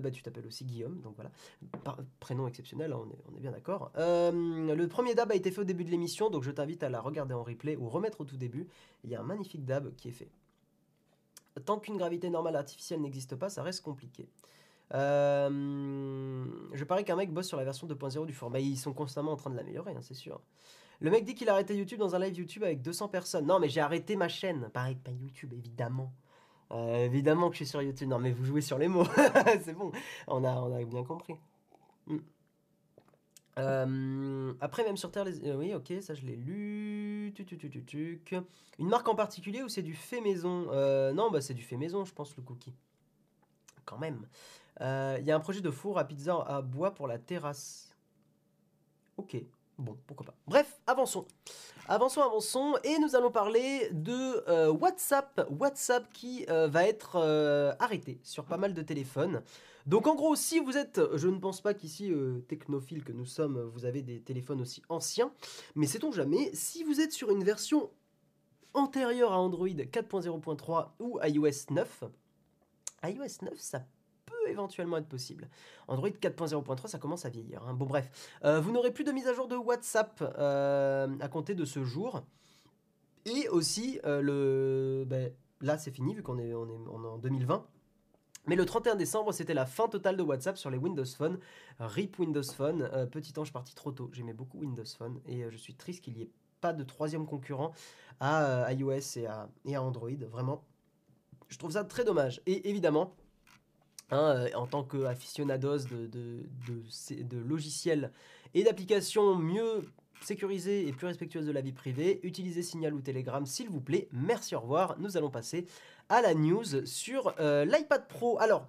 bah, tu t'appelles aussi Guillaume donc voilà prénom exceptionnel on, est, bien d'accord le premier dab a été fait au début de l'émission donc je t'invite à la regarder en replay ou remettre au tout début il y a un magnifique dab qui est fait tant qu'une gravité normale artificielle n'existe pas ça reste compliqué je parie qu'un mec bosse sur la version 2.0 du format ils sont constamment en train de l'améliorer hein, c'est sûr le mec dit qu'il a arrêté YouTube dans un live YouTube avec 200 personnes. Non, mais j'ai arrêté ma chaîne. Pareil, pas YouTube, évidemment. Euh, évidemment que je suis sur YouTube. Non, mais vous jouez sur les mots. c'est bon. On a, on a bien compris. Hmm. Euh, après, même sur Terre, les... Euh, oui, ok, ça je l'ai lu. Une marque en particulier ou c'est du fait maison? Non, bah c'est du fait maison, je pense, le cookie. Quand même. Il y a un projet de four à pizza à bois pour la terrasse. Ok. Bon, pourquoi pas. Bref, avançons. Avançons, avançons. Et nous allons parler de euh, WhatsApp. WhatsApp qui euh, va être euh, arrêté sur pas mal de téléphones. Donc en gros, si vous êtes, je ne pense pas qu'ici, technophile que nous sommes, vous avez des téléphones aussi anciens. Mais sait-on jamais, si vous êtes sur une version antérieure à Android 4.0.3 ou iOS 9, iOS 9, ça éventuellement être possible. Android 4.0.3, ça commence à vieillir. Hein. Bon bref, euh, vous n'aurez plus de mise à jour de WhatsApp euh, à compter de ce jour. Et aussi, euh, le, ben, là c'est fini vu qu'on est, on est, en 2020. Mais le 31 décembre, c'était la fin totale de WhatsApp sur les Windows Phone. RIP Windows Phone. petit ange parti trop tôt. J'aimais beaucoup Windows Phone et je suis triste qu'il n'y ait pas de troisième concurrent à iOS et à, Android. Vraiment, je trouve ça très dommage. Et évidemment, Hein, euh, en tant qu'aficionados de, de, logiciels et d'applications mieux sécurisées et plus respectueuses de la vie privée, utilisez Signal ou Telegram s'il vous plaît. Merci, au revoir. Nous allons passer à la news sur euh, l'iPad Pro. Alors,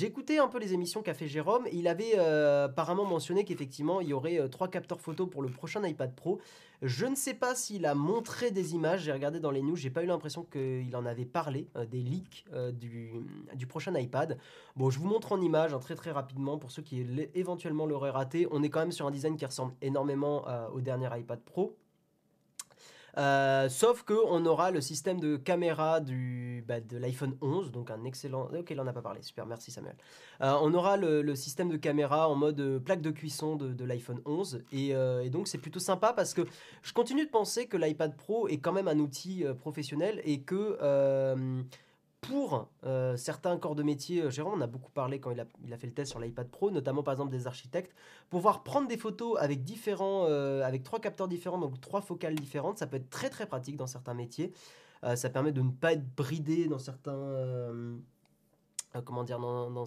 écouté un peu les émissions qu'a fait Jérôme. il avait euh, apparemment mentionné qu'effectivement, il y aurait euh, trois capteurs photo pour le prochain iPad Pro. Je ne sais pas s'il a montré des images. J'ai regardé dans les news. J'ai pas eu l'impression qu'il en avait parlé, euh, des leaks du, prochain iPad. Bon, je vous montre en image hein, très très rapidement pour ceux qui éventuellement l'auraient raté. On est quand même sur un design qui ressemble énormément au dernier iPad Pro. Euh, sauf qu'on aura le système de caméra du, bah, de l'iPhone 11, donc un excellent... Ok, il n'en a pas parlé, super, merci Samuel. Euh, on aura le, système de caméra en mode euh, plaque de cuisson de, l'iPhone 11, et, et donc c'est plutôt sympa parce que je continue de penser que l'iPad Pro est quand même un outil professionnel et que pour euh, certains corps de métier, euh, Jérôme on a beaucoup parlé quand il a, fait le test sur l'iPad Pro, notamment par exemple des architectes, pouvoir prendre des photos avec différents, euh, avec trois capteurs différents, donc trois focales différentes, ça peut être très très pratique dans certains métiers. ça permet de ne pas être bridé dans certains, comment dire, dans,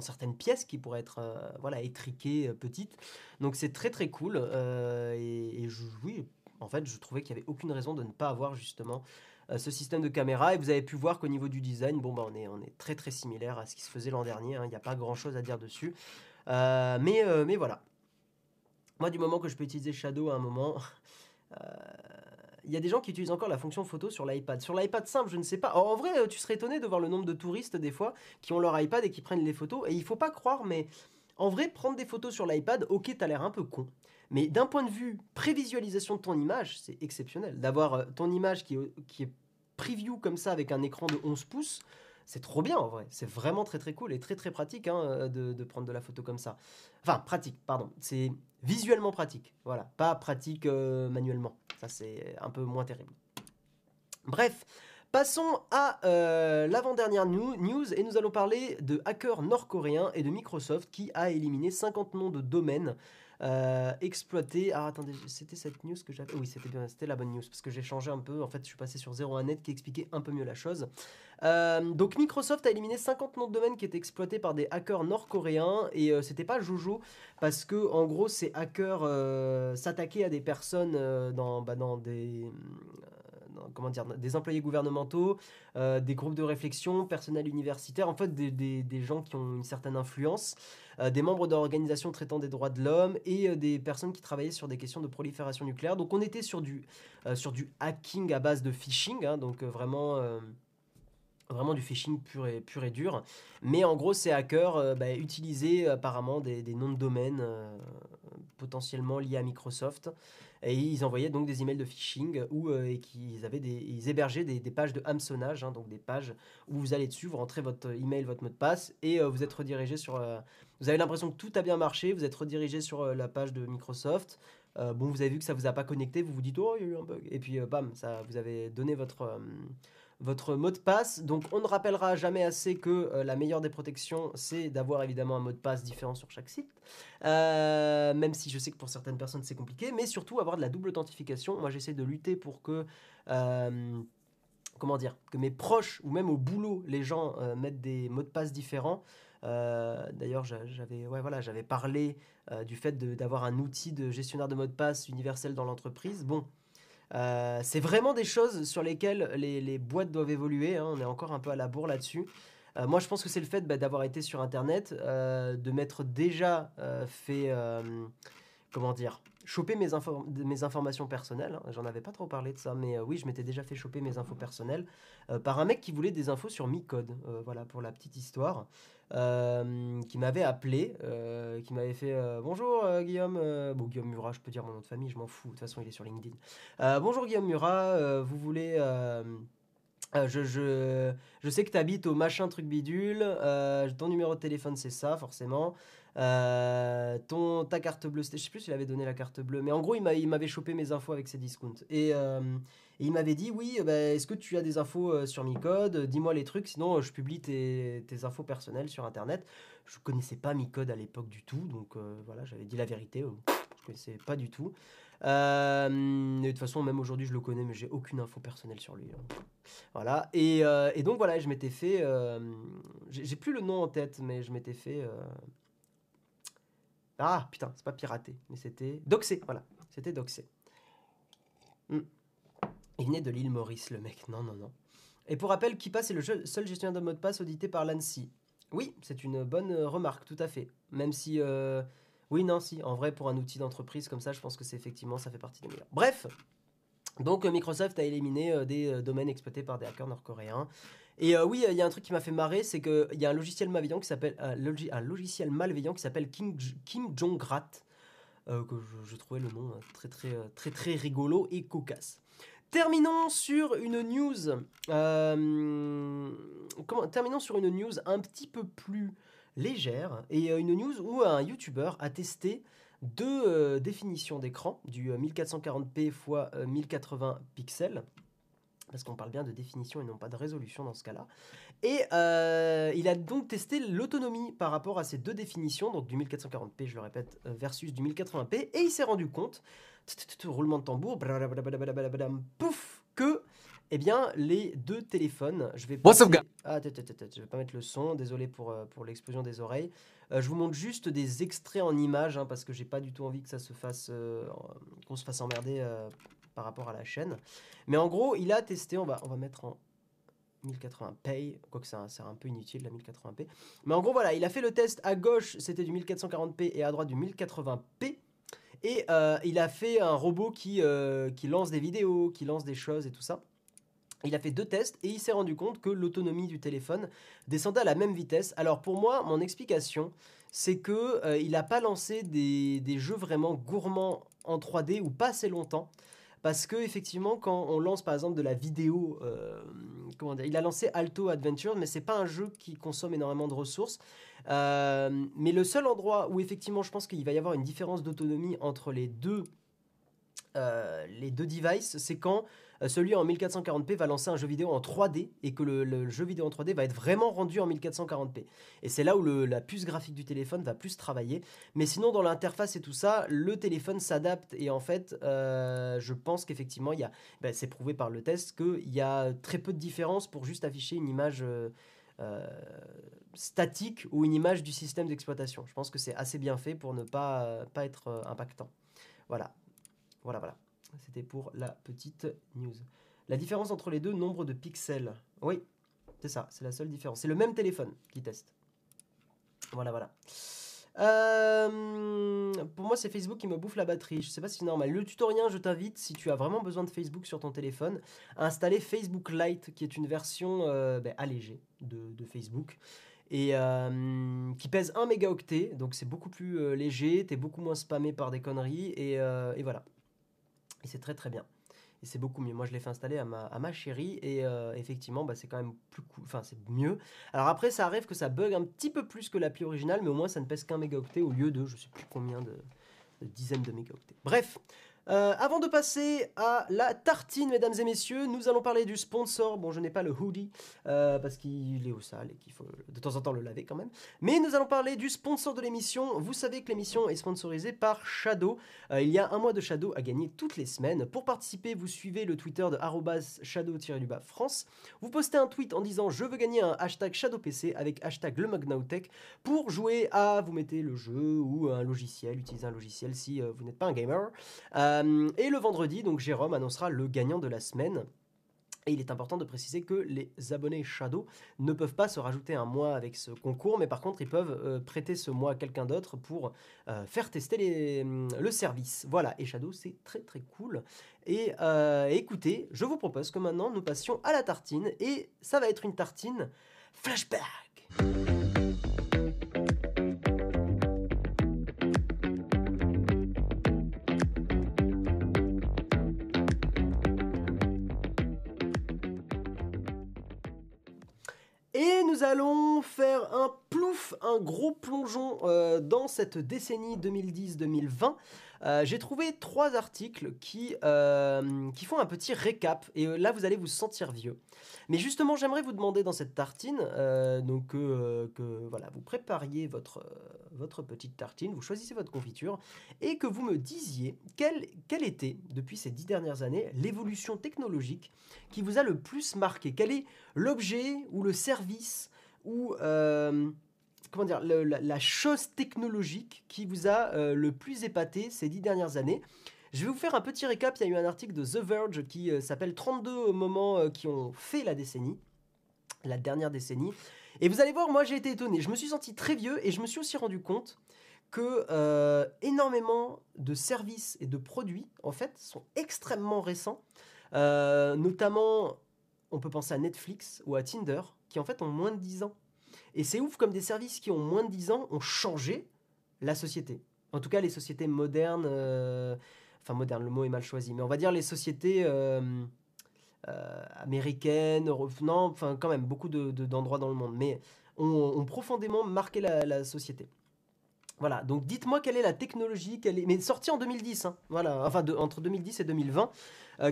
certaines pièces qui pourraient être, voilà, étriquées, petites. Donc c'est très très cool. et, oui, en fait, je trouvais qu'il n'y avait aucune raison de ne pas avoir justement ce système de caméra. Et vous avez pu voir qu'au niveau du design, bon, bah, on, est, on est très très similaire à ce qui se faisait l'an dernier. Hein. Il n'y a pas grand chose à dire dessus. Euh, mais, euh, mais voilà. Moi, du moment que je peux utiliser Shadow à un moment. Il y a des gens qui utilisent encore la fonction photo sur l'iPad. Sur l'iPad simple, je ne sais pas. en vrai, tu serais étonné de voir le nombre de touristes des fois qui ont leur iPad et qui prennent les photos. Et il faut pas croire, mais en vrai, prendre des photos sur l'iPad, ok, t'as l'air un peu con. Mais d'un point de vue prévisualisation de ton image, c'est exceptionnel. D'avoir euh, ton image qui, est preview comme ça avec un écran de 11 pouces, c'est trop bien en vrai. C'est vraiment très très cool et très très pratique hein, euh, de, prendre de la photo comme ça. Enfin, pratique, pardon. C'est visuellement pratique. Voilà, pas pratique euh, manuellement. Ça, c'est un peu moins terrible. Bref, Passons à l'avant-dernière news et nous allons parler de hackers nord-coréens et de Microsoft qui a éliminé 50 noms de domaines euh, exploiter. Ah, attendez, c'était cette news que j'avais. Oui, c'était bien, c'était la bonne news parce que j'ai changé un peu. En fait, je suis passé sur 01net qui expliquait un peu mieux la chose. Euh, donc, Microsoft a éliminé 50 noms de domaine qui étaient exploités par des hackers nord-coréens et euh, c'était pas Jojo parce que, en gros, ces hackers s'attaquaient à des personnes dans, bah, dans des comment dire, des employés gouvernementaux, des groupes de réflexion, personnel universitaire, en fait des, des, gens qui ont une certaine influence. Euh, des membres d'organisations traitant des droits de l'homme et euh, des personnes qui travaillaient sur des questions de prolifération nucléaire. Donc on était sur du, euh, sur du hacking à base de phishing, hein, donc vraiment vraiment du phishing pur et, pur et dur. Mais en gros, ces hackers bah, utilisaient apparemment des, noms de domaine potentiellement liés à Microsoft. Et ils envoyaient donc des emails de phishing où et qu'ils avaient ils hébergeaient des, pages de hameçonnage, hein, donc des pages où vous allez dessus, vous rentrez votre email, votre mot de passe et vous êtes redirigé sur. Vous avez l'impression que tout a bien marché, vous êtes redirigé sur la page de Microsoft. bon, vous avez vu que ça vous a pas connecté, vous vous dites oh il y a eu un bug et puis bam, ça vous avez donné votre votre mot de passe. Donc on ne rappellera jamais assez que euh, la meilleure des protections, c'est d'avoir évidemment un mot de passe différent sur chaque site. Euh, même si je sais que pour certaines personnes c'est compliqué, mais surtout avoir de la double authentification. Moi j'essaie de lutter pour que... Euh, comment dire Que mes proches ou même au boulot, les gens mettent des mots de passe différents. D'ailleurs, j'avais ouais, voilà, parlé du fait d'avoir un outil de gestionnaire de mots de passe universel dans l'entreprise. Bon, euh, c'est vraiment des choses sur lesquelles les, boîtes doivent évoluer. Hein. on est encore un peu à la bourre là-dessus. Euh, moi, je pense que c'est le fait bah, d'avoir été sur Internet, euh, de m'être déjà fait, comment dire, choper mes, mes informations personnelles. Hein. J'en avais pas trop parlé de ça, mais oui, je m'étais déjà fait choper mes infos personnelles par un mec qui voulait des infos sur Micode. voilà pour la petite histoire. Euh, qui m'avait appelé, euh, qui m'avait fait euh, bonjour Guillaume, bon Guillaume Murat, je peux dire mon nom de famille, je m'en fous, de toute façon il est sur LinkedIn. bonjour Guillaume Murat, vous voulez je, je, je, sais que tu habites au machin truc bidule. ton numéro de téléphone, c'est ça, forcément. Ton, ta carte bleue, je sais plus s'il avait donné la carte bleue, mais en gros, il m'avait chopé mes infos avec ses discounts. Et, et il m'avait dit oui, bah, est-ce que tu as des infos euh, sur Micode? Dis-moi les trucs, sinon euh, je publie tes, infos personnelles sur Internet. Je connaissais pas Micode à l'époque du tout, donc euh, voilà, j'avais dit la vérité. je connaissais pas du tout. de toute façon, même aujourd'hui, je le connais, mais j'ai aucune info personnelle sur lui. Hein. Voilà. Et, donc voilà, je m'étais fait. j'ai plus le nom en tête, mais je m'étais fait. Ah putain, c'est pas piraté, mais c'était doxé. Voilà, c'était doxé. Hmm. Il naît de l'île Maurice, le mec. Non, non, non. Et pour rappel, Kipa, c'est le seul gestionnaire de mot de passe audité par l'ANSI. Oui, c'est une bonne euh, remarque, tout à fait. Même si. Euh, oui, non, si. En vrai, pour un outil d'entreprise comme ça, je pense que c'est effectivement, ça fait partie des meilleurs. Bref, donc euh, Microsoft a éliminé des domaines exploités par des hackers nord-coréens. Et oui, il y a un truc qui m'a fait marrer, c'est qu'il y a un logiciel malveillant qui s'appelle un, logiciel malveillant qui s'appelle Kim, Kim Jong-rat, que je, trouvais le nom très très très très rigolo et cocasse. Terminons sur une news. Euh, terminons sur une news un petit peu plus légère et euh, une news où un YouTuber a testé deux euh, définitions d'écran du 1440p x 1080 pixels parce qu'on parle bien de définition et non pas de résolution dans ce cas-là. Et il a donc testé l'autonomie par rapport à ces deux définitions, donc du 1440p, je le répète, versus du 1080p, et il s'est rendu compte roulement de tambour, pouf, que, eh bien, les deux téléphones, je vais passer, ah, je vais pas mettre le son, désolé pour, euh, pour l'explosion des oreilles. Euh, je vous montre juste des extraits en images, hein, parce que j'ai pas du tout envie que ça se fasse, euh, qu'on se fasse emmerder par rapport à la chaîne. Mais en gros, il a testé, on va, mettre en 1080p, quoique c'est un, un peu inutile la 1080p. Mais en gros, voilà, il a fait le test à gauche, c'était du 1440p et à droite du 1080p. Et euh, il a fait un robot qui, euh, qui lance des vidéos, qui lance des choses et tout ça. Il a fait deux tests et il s'est rendu compte que l'autonomie du téléphone descendait à la même vitesse. Alors pour moi, mon explication, c'est que euh, il n'a pas lancé des, des, jeux vraiment gourmands en 3D ou pas assez longtemps. Parce que effectivement, quand on lance par exemple de la vidéo, dire, il a lancé Alto Adventure, mais c'est pas un jeu qui consomme énormément de ressources. Euh, mais le seul endroit où effectivement je pense qu'il va y avoir une différence d'autonomie entre les deux, euh, les deux devices, c'est quand euh, celui en 1440p va lancer un jeu vidéo en 3D et que le, jeu vidéo en 3D va être vraiment rendu en 1440p. Et c'est là où la puce graphique du téléphone va plus travailler. Mais sinon, dans l'interface et tout ça, le téléphone s'adapte. Et en fait, je pense qu'effectivement, ben, c'est prouvé par le test qu'il y a très peu de différence pour juste afficher une image. Euh, statique ou une image du système d'exploitation. Je pense que c'est assez bien fait pour ne pas, euh, pas être euh, impactant. Voilà. Voilà, voilà. C'était pour la petite news. La différence entre les deux, nombre de pixels. Oui, c'est ça, c'est la seule différence. C'est le même téléphone qui teste. Voilà, voilà. Euh, pour moi, c'est Facebook qui me bouffe la batterie. Je sais pas si c'est normal. Le tutoriel, je t'invite, si tu as vraiment besoin de Facebook sur ton téléphone, à installer Facebook Lite, qui est une version euh, ben, allégée de, Facebook. et euh, qui pèse 1 mégaoctet, donc c'est beaucoup plus léger, t'es beaucoup moins spammé par des conneries, et voilà. C'est très très bien. Et c'est beaucoup mieux. Moi, je l'ai fait installer à ma, chérie, et effectivement, bah, c'est quand même plus cool, enfin c'est mieux. Alors après, ça arrive que ça bug un petit peu plus que l'appli originale, mais au moins ça ne pèse qu'un mégaoctet au lieu de je sais plus combien de dizaines de mégaoctets. Bref, euh, avant de passer à la tartine, mesdames et messieurs, nous allons parler du sponsor. Bon, je n'ai pas le hoodie euh, parce qu'il est au sale et qu'il faut de temps en temps le laver quand même. Mais nous allons parler du sponsor de l'émission. Vous savez que l'émission est sponsorisée par Shadow. Euh, il y a un mois de Shadow à gagner toutes les semaines. Pour participer, vous suivez le Twitter de shadow-du-bas France. Vous postez un tweet en disant je veux gagner un hashtag ShadowPC avec hashtag le pour jouer à vous mettez le jeu ou un logiciel, utiliser un logiciel si vous n'êtes pas un gamer. Et le vendredi, donc Jérôme annoncera le gagnant de la semaine. Et il est important de préciser que les abonnés Shadow ne peuvent pas se rajouter un mois avec ce concours, mais par contre ils peuvent euh, prêter ce mois à quelqu'un d'autre pour euh, faire tester le service. Voilà, et Shadow c'est très très cool. Et écoutez, je vous propose que maintenant nous passions à la tartine, et ça va être une tartine flashback. Allons faire un plouf, un gros plongeon euh, dans cette décennie 2010-2020. Euh, j'ai trouvé trois articles qui, euh, qui font un petit récap, et là vous allez vous sentir vieux. Mais justement, j'aimerais vous demander dans cette tartine, donc que voilà, vous prépariez votre, votre petite tartine, vous choisissez votre confiture, et que vous me disiez quelle, quelle était, depuis ces dix dernières années, l'évolution technologique qui vous a le plus marqué. Quel est l'objet ou le service ou euh, comment dire la, chose technologique qui vous a euh, le plus épaté ces dix dernières années. Je vais vous faire un petit récap. Il y a eu un article de The Verge qui euh, s'appelle 32 moments qui ont fait la décennie, la dernière décennie. Et vous allez voir, moi j'ai été étonné. Je me suis senti très vieux et je me suis aussi rendu compte que énormément de services et de produits en fait sont extrêmement récents. notamment, on peut penser à Netflix ou à Tinder qui en fait ont moins de 10 ans. Et c'est ouf comme des services qui ont moins de 10 ans ont changé la société. En tout cas, les sociétés modernes, euh, enfin modernes, le mot est mal choisi, mais on va dire les sociétés euh, euh, américaines, non, enfin quand même beaucoup d'endroits dans le monde, mais ont, profondément marqué la, société. Voilà, donc dites-moi quelle est la technologie, quelle est... mais sortie en 2010, hein, voilà, enfin entre 2010 et 2020,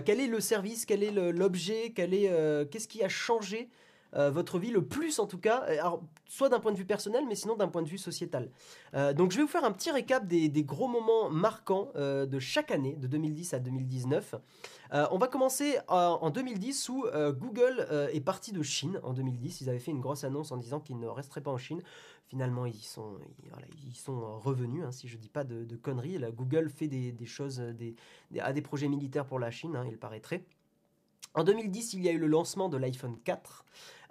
quel est le service, quel est l'objet, quel est, qu'est-ce qui a changé euh, votre vie le plus en tout cas, euh, soit d'un point de vue personnel, mais sinon d'un point de vue sociétal. Euh, donc je vais vous faire un petit récap des, gros moments marquants de chaque année, de 2010 à 2019. on va commencer en 2010 où Google est parti de Chine en 2010. Ils avaient fait une grosse annonce en disant qu'ils ne resteraient pas en Chine. Finalement, ils sont, ils, sont revenus, hein, si je ne dis pas de, conneries. Google fait des, choses, des, a des projets militaires pour la Chine, hein, il paraîtrait. En 2010, il y a eu le lancement de l'iPhone 4.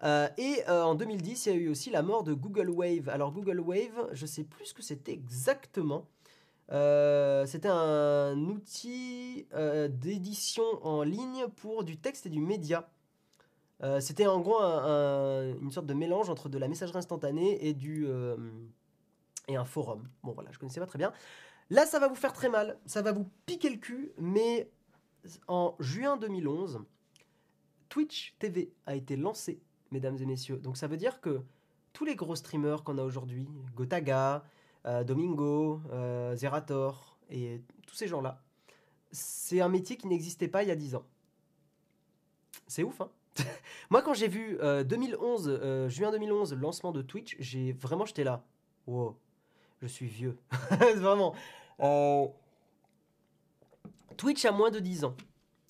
Euh, et euh, en 2010, il y a eu aussi la mort de Google Wave. Alors Google Wave, je sais plus ce que c'était exactement. Euh, c'était un outil d'édition en ligne pour du texte et du média. c'était en gros une sorte de mélange entre de la messagerie instantanée et, du, et un forum. Bon voilà, je connaissais pas très bien. Là, ça va vous faire très mal, ça va vous piquer le cul, mais en juin 2011, Twitch TV a été lancé mesdames et messieurs. Donc ça veut dire que tous les gros streamers qu'on a aujourd'hui, Gotaga, euh, Domingo, euh, Zerator et tous ces gens-là, c'est un métier qui n'existait pas il y a 10 ans. C'est ouf, hein Moi, quand j'ai vu 2011, euh, juin 2011, le lancement de Twitch, j'ai vraiment, j'étais là. Wow, je suis vieux. vraiment. Twitch a moins de 10 ans.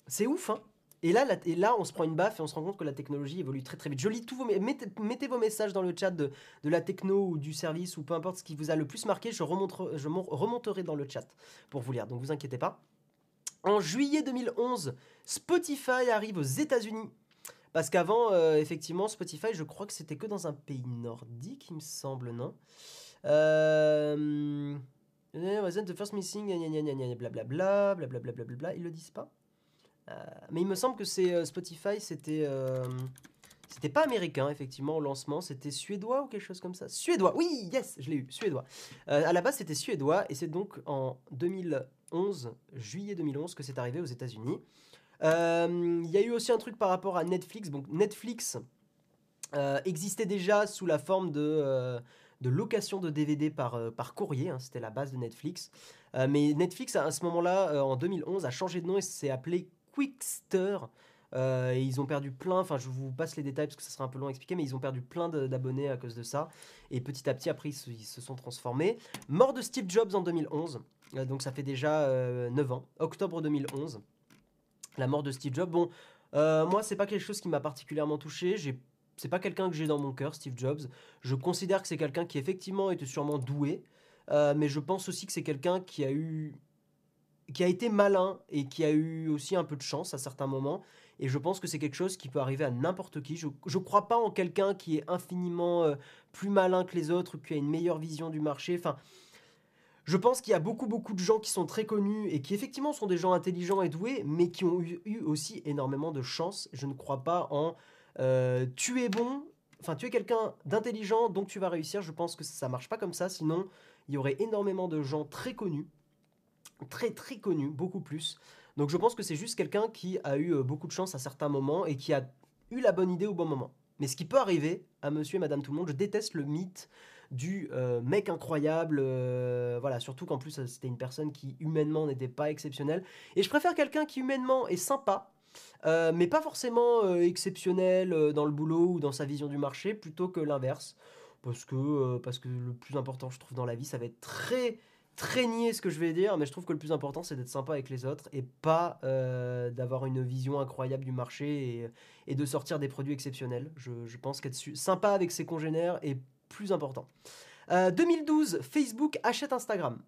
C'est ouf, hein et là, et là, on se prend une baffe et on se rend compte que la technologie évolue très très vite. Je lis tous vos mettez, mettez vos messages dans le chat de, de, la techno ou du service ou peu importe ce qui vous a le plus marqué. Je, remonterai, je remonterai dans le chat pour vous lire. Donc vous inquiétez pas. En juillet 2011, Spotify arrive aux États-Unis. Parce qu'avant, euh, effectivement, Spotify, je crois que c'était que dans un pays nordique, il me semble, non euh, The first missing, blablabla, blablabla, blablabla, ils le disent pas euh, mais il me semble que c'est euh, Spotify, c'était euh, C'était pas américain, effectivement, au lancement, c'était suédois ou quelque chose comme ça. Suédois, oui, yes, je l'ai eu, suédois. Euh, à la base, c'était suédois, et c'est donc en 2011, juillet 2011, que c'est arrivé aux États-Unis. Euh, Il y a eu aussi un truc par rapport à Netflix. Donc, Netflix euh, existait déjà sous la forme de, euh, de location de DVD par, euh, par courrier, hein, c'était la base de Netflix. Euh, mais Netflix, à ce moment-là, euh, en 2011, a changé de nom et s'est appelé Quickster. Euh, ils ont perdu plein, enfin je vous passe les détails parce que ça sera un peu long à expliquer, mais ils ont perdu plein d'abonnés à cause de ça. Et petit à petit, après, ils se, sont transformés. Mort de Steve Jobs en 2011, euh, donc ça fait déjà euh, 9 ans, octobre 2011. La mort de Steve Jobs. Bon, euh, moi, c'est pas quelque chose qui m'a particulièrement touché. C'est pas quelqu'un que j'ai dans mon cœur, Steve Jobs. Je considère que c'est quelqu'un qui effectivement était sûrement doué, euh, mais je pense aussi que c'est quelqu'un qui a eu, qui a été malin et qui a eu aussi un peu de chance à certains moments. Et je pense que c'est quelque chose qui peut arriver à n'importe qui. Je ne crois pas en quelqu'un qui est infiniment euh, plus malin que les autres, qui a une meilleure vision du marché. Enfin, je pense qu'il y a beaucoup, beaucoup de gens qui sont très connus et qui effectivement sont des gens intelligents et doués, mais qui ont eu, aussi énormément de chance. Je ne crois pas en euh, tu es bon, enfin tu es quelqu'un d'intelligent, donc tu vas réussir. Je pense que ça marche pas comme ça, sinon il y aurait énormément de gens très connus, très très connus, beaucoup plus. Donc je pense que c'est juste quelqu'un qui a eu euh, beaucoup de chance à certains moments et qui a eu la bonne idée au bon moment. Mais ce qui peut arriver à monsieur et madame tout le monde, je déteste le mythe du euh, mec incroyable, euh, voilà, surtout qu'en plus c'était une personne qui humainement n'était pas exceptionnelle. Et je préfère quelqu'un qui humainement est sympa, mais pas forcément exceptionnel dans le boulot ou dans sa vision du marché, plutôt que l'inverse. Parce que, parce que le plus important, je trouve, dans la vie, ça va être très, très ce que je vais dire, mais je trouve que le plus important, c'est d'être sympa avec les autres et pas euh, d'avoir une vision incroyable du marché et, de sortir des produits exceptionnels. Je, pense qu'être sympa avec ses congénères est plus important. Euh, 2012, Facebook achète Instagram.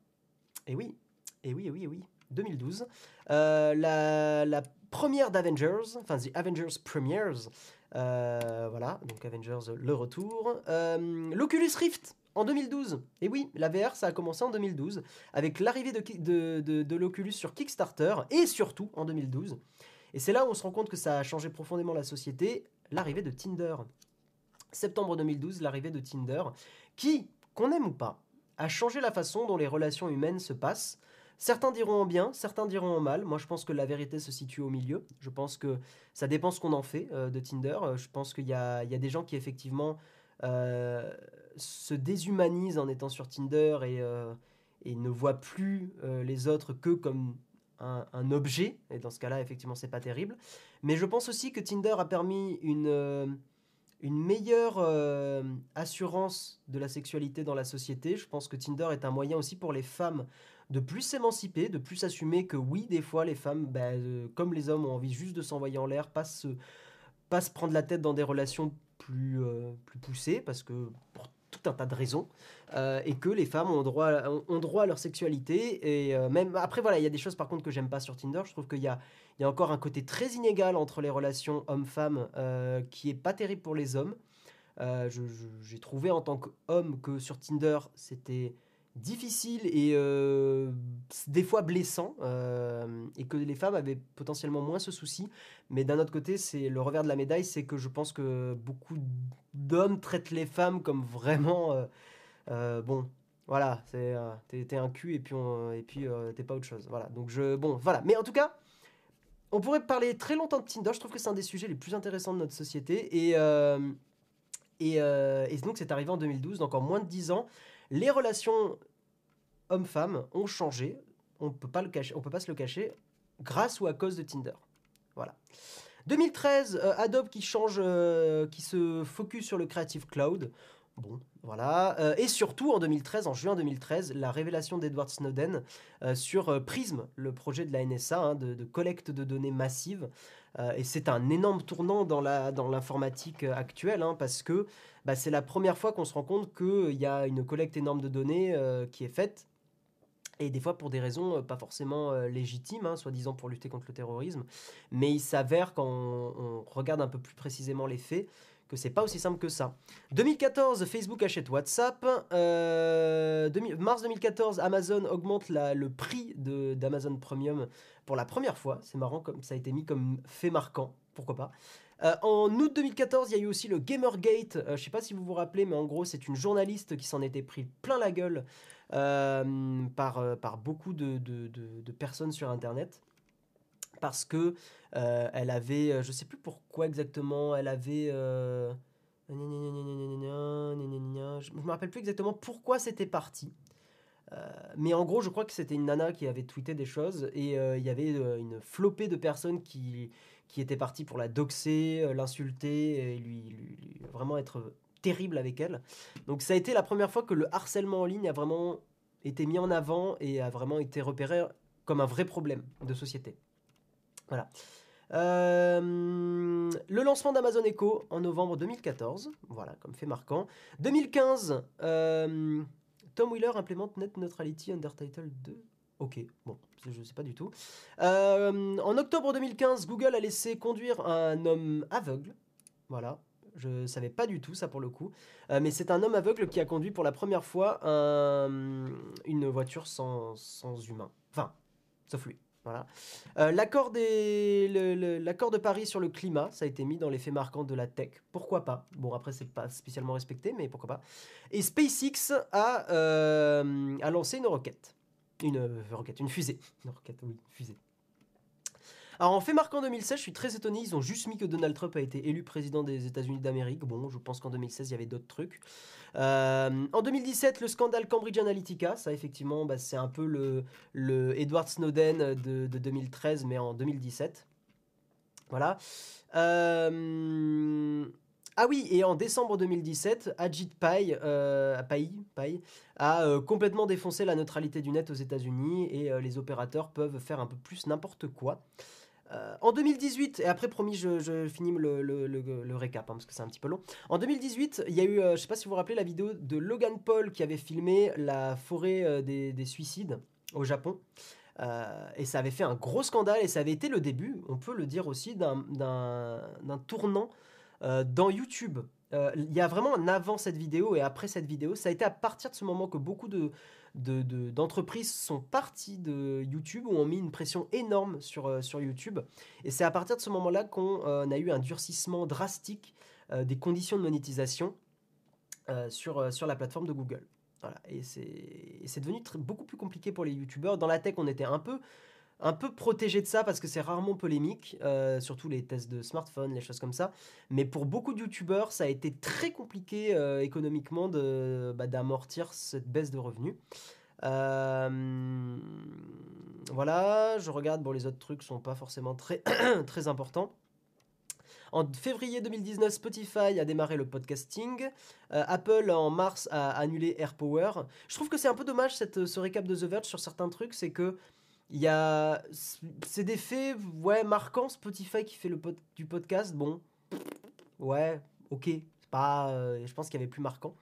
Et oui, et oui, et oui, et oui. 2012. Euh, la, la première d'Avengers, enfin The Avengers Premiers, euh, voilà, donc Avengers le retour. Euh, L'Oculus Rift en 2012. Et oui, la VR ça a commencé en 2012 avec l'arrivée de, l'Oculus sur Kickstarter et surtout en 2012. Et c'est là où on se rend compte que ça a changé profondément la société, l'arrivée de Tinder. Septembre 2012, l'arrivée de Tinder, qui, qu'on aime ou pas, a changé la façon dont les relations humaines se passent. Certains diront en bien, certains diront en mal. Moi, je pense que la vérité se situe au milieu. Je pense que ça dépend ce qu'on en fait euh, de Tinder. Euh, Je pense qu'il y a, il y a des gens qui, effectivement, euh, se déshumanisent en étant sur Tinder et, euh, ne voient plus euh, les autres que comme un, objet. Et dans ce cas-là, effectivement, c'est pas terrible. Mais je pense aussi que Tinder a permis une, euh, une meilleure assurance de la sexualité dans la société. Je pense que Tinder est un moyen aussi pour les femmes de plus s'émanciper, de plus assumer que oui, des fois, les femmes, bah, comme les hommes, ont envie juste de s'envoyer en l'air, pas se, pas se prendre la tête dans des relations plus, euh, plus poussées, parce que pour un tas de raisons, euh, et que les femmes ont droit, ont, droit à leur sexualité. Et euh, même après, voilà, il y a des choses par contre que j'aime pas sur Tinder. Je trouve qu'il y a, il y a encore un côté très inégal entre les relations hommes-femmes euh, qui est pas terrible pour les hommes. J'ai trouvé en tant qu'homme que sur Tinder, c'était difficile et euh, des fois blessant euh, et que les femmes avaient potentiellement moins ce souci. Mais d'un autre côté c'est le revers de la médaille c'est que je pense que beaucoup d'hommes traitent les femmes comme vraiment euh, bon voilà c'est t'es un cul et puis et puis t'es pas autre chose. Voilà donc je bon voilà. Mais en tout cas on pourrait parler très longtemps de Tinder. Je trouve que c'est un des sujets les plus intéressants de notre société. Et et, et donc c'est arrivé en 2012 donc en moins de 10 ans les relations hommes-femmes ont changé. On on peut pas se le cacher, grâce ou à cause de Tinder. Voilà. 2013, euh, Adobe qui change, euh, qui se focus sur le Creative Cloud. Bon, voilà. Euh, et surtout, en 2013, en juin 2013, la révélation d'Edward Snowden sur Prism, le projet de la NSA hein, de, de collecte de données massive. Euh, et c'est un énorme tournant dans la dans l'informatique euh, actuelle, hein, parce que bah, c'est la première fois qu'on se rend compte qu'il y a une collecte énorme de données euh, qui est faite. Et des fois pour des raisons euh, pas forcément euh, légitimes, hein, soi-disant pour lutter contre le terrorisme. Mais il s'avère quand on regarde un peu plus précisément les faits que c'est pas aussi simple que ça. 2014, Facebook achète WhatsApp. Euh, 2000 mars 2014, Amazon augmente le prix d'Amazon Premium pour la première fois. C'est marrant comme ça a été mis comme fait marquant. Pourquoi pas Euh, en août 2014, il y a eu aussi le Gamergate. je ne sais pas si vous vous rappelez, mais en gros, c'est une journaliste qui s'en était pris plein la gueule par, beaucoup de, personnes sur Internet. Parce que elle avait, je sais plus pourquoi exactement, elle avait... Je me rappelle plus exactement pourquoi c'était parti. Euh, mais en gros, je crois que c'était une nana qui avait tweeté des choses et euh, il y avait euh, une flopée de personnes qui, qui étaient parties pour la doxer, l'insulter et lui, vraiment être terrible avec elle. Donc ça a été la première fois que le harcèlement en ligne a vraiment été mis en avant et a vraiment été repéré comme un vrai problème de société. Voilà. Euh, le lancement d'Amazon Echo en novembre 2014, voilà, comme fait marquant. 2015, euh, Tom Wheeler implémente Net Neutrality Undertitle 2. Ok, bon, je ne sais pas du tout. Euh, en octobre 2015, Google a laissé conduire un homme aveugle. Voilà, je ne savais pas du tout ça pour le coup. mais c'est un homme aveugle qui a conduit pour la première fois une voiture sans, sans humain. Enfin, sauf lui. Euh, l'accord, de Paris sur le climat, ça a été mis dans les faits marquants de la tech. Pourquoi pas? Bon, après, c'est pas spécialement respecté, mais pourquoi pas. Et SpaceX a, euh, lancé une roquette. Une euh, roquette, une fusée. Une roquette, oui, fusée. Alors en fait marquant 2016, je suis très étonné, ils ont juste mis que Donald Trump a été élu président des États-Unis d'Amérique. Bon, je pense qu'en 2016, il y avait d'autres trucs. Euh, en 2017, le scandale Cambridge Analytica, ça effectivement, bah, c'est un peu le, Edward Snowden de, 2013, mais en 2017. Voilà. Euh, ah oui, et en décembre 2017, Ajit Pai, euh, Pai, a complètement défoncé la neutralité du net aux États-Unis et les opérateurs peuvent faire un peu plus n'importe quoi. Euh, en 2018, et après promis je, finis le, récap hein, parce que c'est un petit peu long. En 2018, il y a eu, euh, je sais pas si vous vous rappelez la vidéo de Logan Paul qui avait filmé la forêt euh, des, suicides au Japon. et ça avait fait un gros scandale et ça avait été le début, on peut le dire aussi, d'un tournant dans YouTube. Il y a vraiment un avant cette vidéo et après cette vidéo. Ça a été à partir de ce moment que beaucoup de, d'entreprises sont parties de YouTube ou ont mis une pression énorme sur, euh, sur YouTube. Et c'est à partir de ce moment-là qu'on euh, a eu un durcissement drastique euh, des conditions de monétisation sur, sur la plateforme de Google. Voilà. Et c'est devenu beaucoup plus compliqué pour les YouTubeurs. Dans la tech, on était un peu un peu protégé de ça parce que c'est rarement polémique, euh, surtout les tests de smartphone, les choses comme ça. Mais pour beaucoup de youtubeurs, ça a été très compliqué euh, économiquement bah, d'amortir cette baisse de revenus. Euh, voilà, je regarde, bon les autres trucs sont pas forcément très, très importants. En février 2019, Spotify a démarré le podcasting. Apple, en mars, a annulé AirPower. Je trouve que c'est un peu dommage cette, ce récap de The Verge sur certains trucs. C'est que il y a. C'est des faits, ouais, marquants. Spotify qui fait le du podcast, bon. Ouais, ok. Pas. Euh, je pense qu'il y avait plus marquant.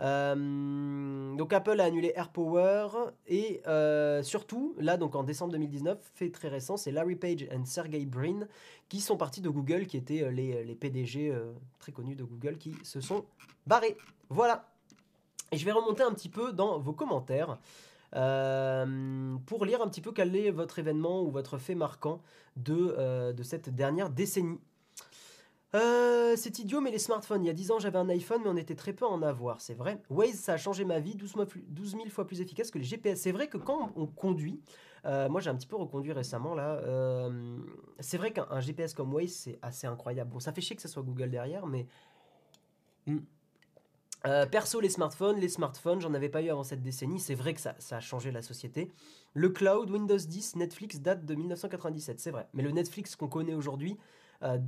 Euh, donc Apple a annulé AirPower et euh, surtout, là donc en décembre 2019, fait très récent, c'est Larry Page et Sergey Brin qui sont partis de Google, qui étaient les, les PDG très connus de Google, qui se sont barrés. Voilà. Et je vais remonter un petit peu dans vos commentaires. Euh, pour lire un petit peu quel est votre événement ou votre fait marquant de, euh, de cette dernière décennie. Euh, c'est idiot, mais les smartphones. Il y a 10 ans, j'avais un iPhone, mais on était très peu à en avoir, c'est vrai. Waze, ça a changé ma vie, 12, 000 fois plus efficace que les GPS. C'est vrai que quand on conduit, moi j'ai un petit peu reconduit récemment là, c'est vrai qu'un GPS comme Waze, c'est assez incroyable. Bon, ça fait chier que ce soit Google derrière, mais. Hmm. Euh, perso, les smartphones, les smartphones, j'en avais pas eu avant cette décennie. C'est vrai que ça, a changé la société. Le cloud, Windows 10, Netflix date de 1997, c'est vrai. Mais le Netflix qu'on connaît aujourd'hui euh,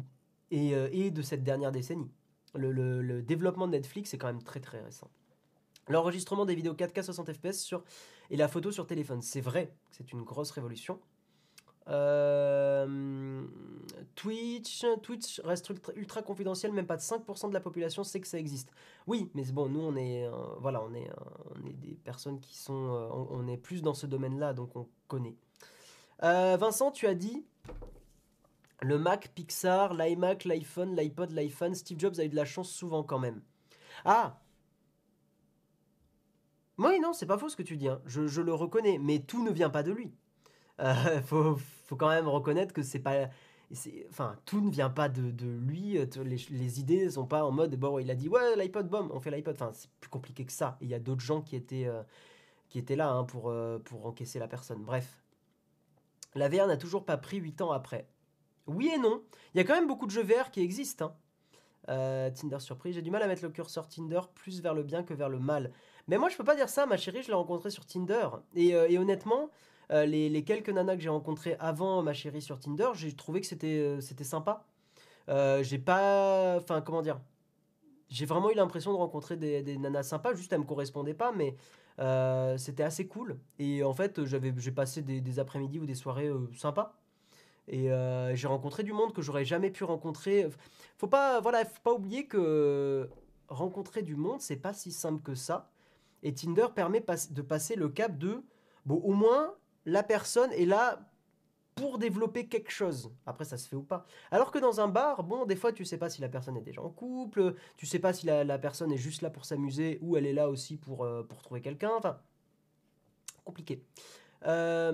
euh, est, de cette dernière décennie. Le, développement de Netflix est quand même très très récent. L'enregistrement des vidéos 4K 60 fps et la photo sur téléphone, c'est vrai que c'est une grosse révolution. Euh, Twitch, Twitch reste ultra, confidentiel, même pas de 5% de la population sait que ça existe. Oui, mais bon, nous on est, euh, voilà, on est, euh, on est des personnes qui sont, on, est plus dans ce domaine-là, donc on connaît. Vincent, tu as dit le Mac, Pixar, l'iMac, l'iPhone, l'iPod, l'iPhone. Steve Jobs a eu de la chance souvent quand même. Ah. Oui, non, c'est pas faux ce que tu dis. Hein. Je, le reconnais, mais tout ne vient pas de lui. Faut, faut quand même reconnaître que c'est pas enfin, tout ne vient pas de, lui. Les, les, idées sont pas en mode, bon, il a dit, ouais, l'iPod, bomb, on fait l'iPod. Enfin, c'est plus compliqué que ça. Il y a d'autres gens qui étaient, qui étaient là hein, pour, pour encaisser la personne. Bref. La VR n'a toujours pas pris 8 ans après. Oui et non. Il y a quand même beaucoup de jeux VR qui existent. Hein. Euh, Tinder surprise. J'ai du mal à mettre le curseur Tinder plus vers le bien que vers le mal. Mais moi, je peux pas dire ça. Ma chérie, je l'ai rencontrée sur Tinder. Et, euh, honnêtement, euh, les, quelques nanas que j'ai rencontrées avant ma chérie sur Tinder, j'ai trouvé que c'était c'était sympa. j'ai pas. Enfin, comment dire J'ai vraiment eu l'impression de rencontrer des, nanas sympas. Juste, elles me correspondaient pas. Mais c'était assez cool. Et en fait, j'ai passé des, des après-midi ou des soirées sympas. Et euh, j'ai rencontré du monde que j'aurais jamais pu rencontrer. Faut pas, voilà, faut pas oublier que rencontrer du monde, c'est pas si simple que ça. Et Tinder permet de passer le cap de, bon, au moins, la personne est là pour développer quelque chose. Après, ça se fait ou pas. Alors que dans un bar, bon, des fois, tu sais pas si la personne est déjà en couple, tu sais pas si la, personne est juste là pour s'amuser ou elle est là aussi pour, euh, pour trouver quelqu'un. Enfin, compliqué. Euh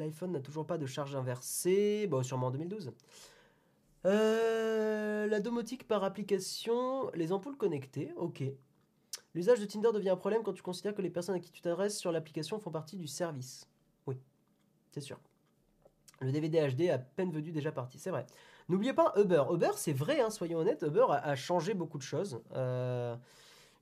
l'iPhone n'a toujours pas de charge inversée. Bon, sûrement en 2012. Euh, la domotique par application, les ampoules connectées, ok. L'usage de Tinder devient un problème quand tu considères que les personnes à qui tu t'adresses sur l'application font partie du service. Oui, c'est sûr. Le DVD HD à peine venu déjà parti, c'est vrai. N'oubliez pas Uber. Uber, c'est vrai, hein, soyons honnêtes, Uber a, changé beaucoup de choses. Euh,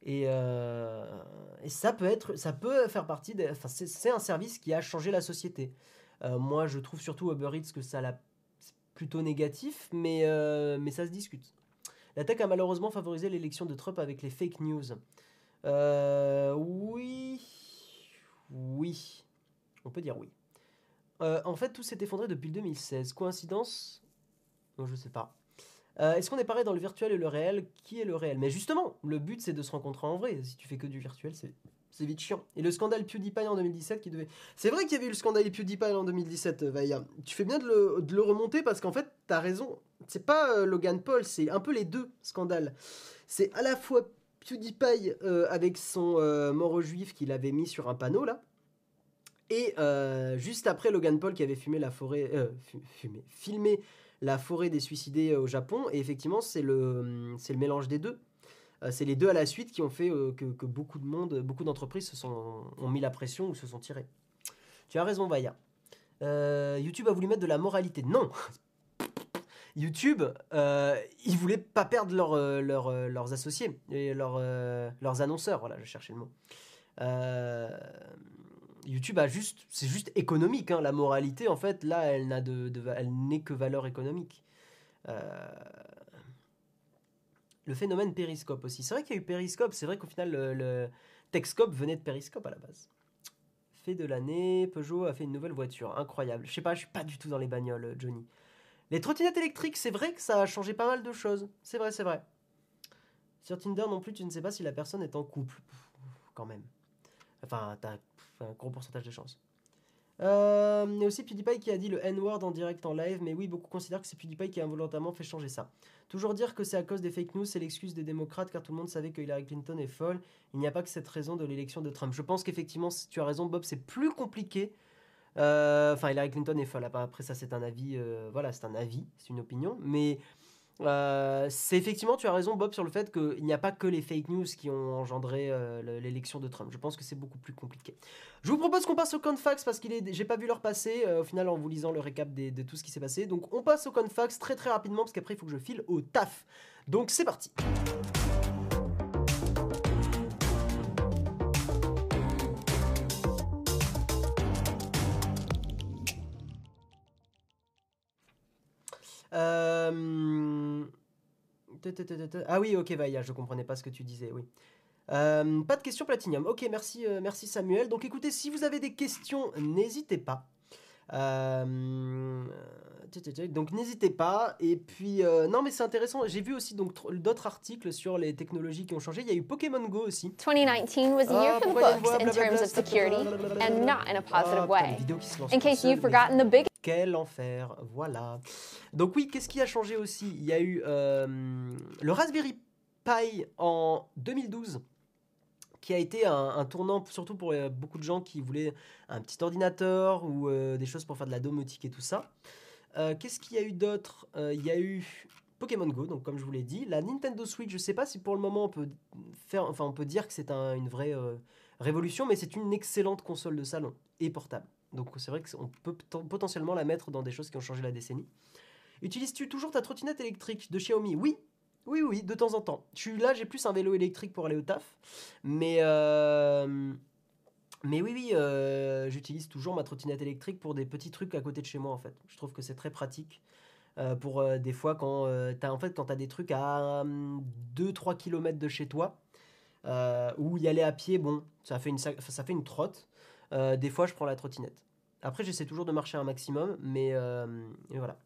euh, et, ça peut être, ça peut faire partie. C'est un service qui a changé la société. Euh, moi, je trouve surtout Uber Eats que ça l'a plutôt négatif, mais, mais ça se discute. L'attaque a malheureusement favorisé l'élection de Trump avec les fake news. Euh, oui. Oui. On peut dire oui. en fait, tout s'est effondré depuis 2016. Coïncidence? Non, je sais pas. Est-ce qu'on est pareil dans le virtuel et le réel? Qui est le réel? Mais justement, le but c'est de se rencontrer en vrai. Si tu fais que du virtuel, c'est c'est vite chiant. Et le scandale PewDiePie en 2017 qui devait. C'est vrai qu'il y avait eu le scandale PewDiePie en 2017, euh, Vaïa. Tu fais bien de le, remonter parce qu'en fait, t'as raison. C'est pas euh, Logan Paul, c'est un peu les deux scandales. C'est à la fois PewDiePie euh, avec son mort juif qu'il avait mis sur un panneau là. Et juste après Logan Paul qui avait fumé la forêt. fumé, filmé la forêt des suicidés au Japon. Et effectivement, c'est le, le mélange des deux. Euh, c'est les deux à la suite qui ont fait euh, que, beaucoup de monde, beaucoup d'entreprises se sont, ont mis la pression ou se sont tirées. Tu as raison, Vaya. Euh, YouTube a voulu mettre de la moralité. Non YouTube, euh, ils voulaient pas perdre leurs associés et leurs annonceurs. Voilà, je cherchais le mot. YouTube a juste, c'est juste économique. Hein. La moralité, en fait, là, elle n'a de, elle n'est que valeur économique. Le phénomène périscope aussi. C'est vrai qu'il y a eu périscope, c'est vrai qu'au final, le, le Techscope venait de périscope à la base. Fait de l'année, Peugeot a fait une nouvelle voiture. Incroyable. Je sais pas, je suis pas du tout dans les bagnoles, Johnny. Les trottinettes électriques, c'est vrai que ça a changé pas mal de choses. C'est vrai, c'est vrai. Sur Tinder non plus, tu ne sais pas si la personne est en couple. quand même. Enfin, t'as un gros pourcentage de chance. Euh, a aussi PewDiePie qui a dit le N-word en direct en live, mais oui, beaucoup considèrent que c'est PewDiePie qui a involontairement fait changer ça. Toujours dire que c'est à cause des fake news, c'est l'excuse des démocrates, car tout le monde savait que Hillary Clinton est folle. Il n'y a pas que cette raison de l'élection de Trump. Je pense qu'effectivement, tu as raison, Bob, c'est plus compliqué. Euh, enfin, Hillary Clinton est folle. Après, ça, c'est un avis. Euh, voilà, c'est un avis, c'est une opinion. Mais euh, c'est effectivement, tu as raison, Bob, sur le fait qu'il n'y a pas que les fake news qui ont engendré l'élection de Trump. Je pense que c'est beaucoup plus compliqué. Je vous propose qu'on passe au confax parce que j'ai pas vu leur passer au final en vous lisant le récap de tout ce qui s'est passé. Donc on passe au confax très très rapidement parce qu'après il faut que je file au taf. Donc c'est parti. Euh... Ah oui, ok, Vaya, je comprenais pas ce que tu disais, oui. Euh, pas de questions Platinium. Ok, merci, euh, merci Samuel. Donc écoutez, si vous avez des questions, n'hésitez pas. Euh, donc n'hésitez pas. Et puis non, mais c'est intéressant. J'ai vu aussi donc d'autres articles sur les technologies qui ont changé. Il y a eu Pokémon Go aussi. 2019 was a year for books in terms of security and not in a positive way. In case you've forgotten the big quel enfer, voilà. Donc oui, qu'est-ce qui a changé aussi? Il y a eu le Raspberry Pi en 2012 qui a été un, tournant surtout pour euh, beaucoup de gens qui voulaient un petit ordinateur ou euh, des choses pour faire de la domotique et tout ça. Euh, qu'est-ce qu'il y a eu d'autre? Il y a eu Pokémon Go, donc comme je vous l'ai dit, la Nintendo Switch. Je ne sais pas si pour le moment on peut faire, enfin on peut dire que c'est une vraie révolution, mais c'est une excellente console de salon et portable. Donc c'est vrai qu'on peut potentiellement la mettre dans des choses qui ont changé la décennie. Utilises-tu toujours ta trottinette électrique de Xiaomi? Oui, oui, oui, de temps en temps. Là, j'ai plus un vélo électrique pour aller au taf. Mais, euh, mais oui, oui, euh, j'utilise toujours ma trottinette électrique pour des petits trucs à côté de chez moi, en fait. Je trouve que c'est très pratique. Euh, pour des fois, quand tu as, en fait, quand as des trucs à 2-3 km de chez toi, ou y aller à pied, bon, ça fait une, ça fait une trotte. Des fois, je prends la trottinette. Après, j'essaie toujours de marcher un maximum, mais voilà.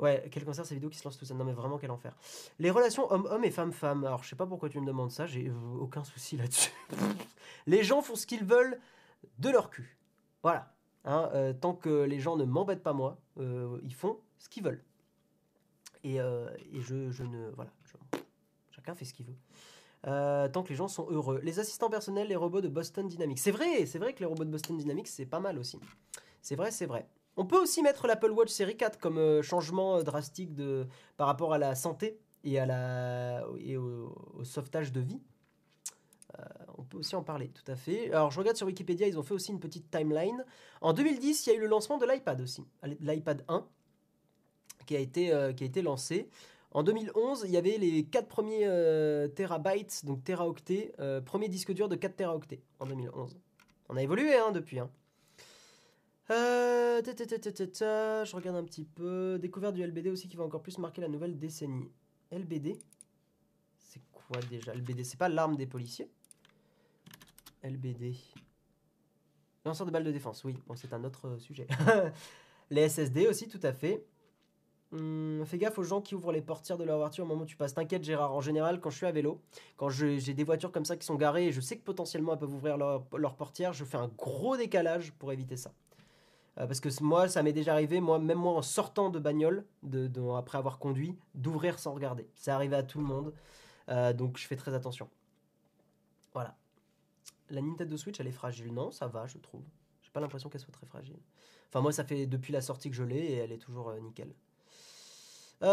Ouais, quel concert ces vidéos qui se lancent tout ça Non mais vraiment quel enfer. Les relations homme-homme et femme-femme. Alors je sais pas pourquoi tu me demandes ça, j'ai aucun souci là-dessus. les gens font ce qu'ils veulent de leur cul. Voilà. Hein, euh, tant que les gens ne m'embêtent pas moi, euh, ils font ce qu'ils veulent. Et, euh, je, je, ne... Voilà. chacun fait ce qu'il veut. Tant que les gens sont heureux. Les assistants personnels, les robots de Boston Dynamics. C'est vrai, c'est vrai que les robots de Boston Dynamics, c'est pas mal aussi. C'est vrai, c'est vrai. On peut aussi mettre l'Apple Watch série 4 comme euh, changement euh, drastique de, par rapport à la santé et, au, sauvetage de vie. Euh, on peut aussi en parler, tout à fait. Alors, je regarde sur Wikipédia, ils ont fait aussi une petite timeline. En 2010, il y a eu le lancement de l'iPad aussi, l'iPad 1, qui a, été, qui a été lancé. En 2011, il y avait les 4 premiers terabytes, donc teraoctets, premier disque dur de 4 teraoctets en 2011. On a évolué hein, depuis. Hein. Euh, je regarde un petit peu. Découverte du LBD aussi qui va encore plus marquer la nouvelle décennie. LBD C'est quoi déjà? LBD C'est pas l'arme des policiers? LBD. Lanceur de balles de défense, oui. Bon, c'est un autre euh, sujet. les SSD aussi, tout à fait. Hum, fais gaffe aux gens qui ouvrent les portières de leur voiture au moment où tu passes. T'inquiète, Gérard. En général, quand je suis à vélo, quand j'ai des voitures comme ça qui sont garées et je sais que potentiellement elles peuvent ouvrir leur, leur portière, je fais un gros décalage pour éviter ça. Euh, parce que moi, ça m'est déjà arrivé, moi, même moi en sortant de bagnole, de, après avoir conduit, d'ouvrir sans regarder. C'est arrivé à tout le monde, euh, donc je fais très attention. Voilà. La Nintendo Switch, elle est fragile. Non, ça va, je trouve. J'ai pas l'impression qu'elle soit très fragile. Enfin, moi, ça fait depuis la sortie que je l'ai et elle est toujours euh, nickel. Bon,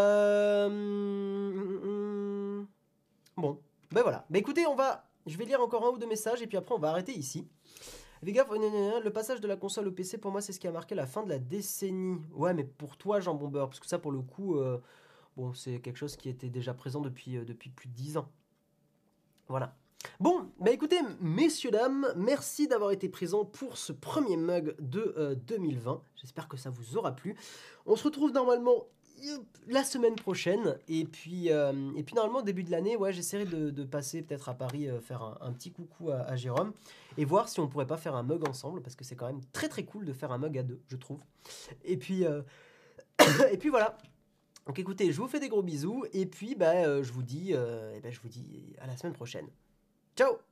ben voilà. Ben écoutez, on va. Je vais lire encore un ou deux messages et puis après, on va arrêter ici. Gaffe, le passage de la console au PC, pour moi, c'est ce qui a marqué la fin de la décennie. Ouais, mais pour toi, Jean Bomber, parce que ça, pour le coup, euh, bon, c'est quelque chose qui était déjà présent depuis, euh, depuis plus de 10 ans. Voilà. Bon, bah écoutez, messieurs, dames, merci d'avoir été présents pour ce premier mug de 2020. Euh, J'espère que ça vous aura plu. On se retrouve normalement la semaine prochaine. Et puis, euh, et puis normalement, début de l'année, ouais, j'essaierai de, passer peut-être à Paris, euh, faire un, petit coucou à, Jérôme et voir si on pourrait pas faire un mug ensemble parce que c'est quand même très très cool de faire un mug à deux, je trouve. Et puis, euh, et puis voilà. Donc écoutez, je vous fais des gros bisous et puis bah, je vous dis, et ben, je vous dis à la semaine prochaine. Ciao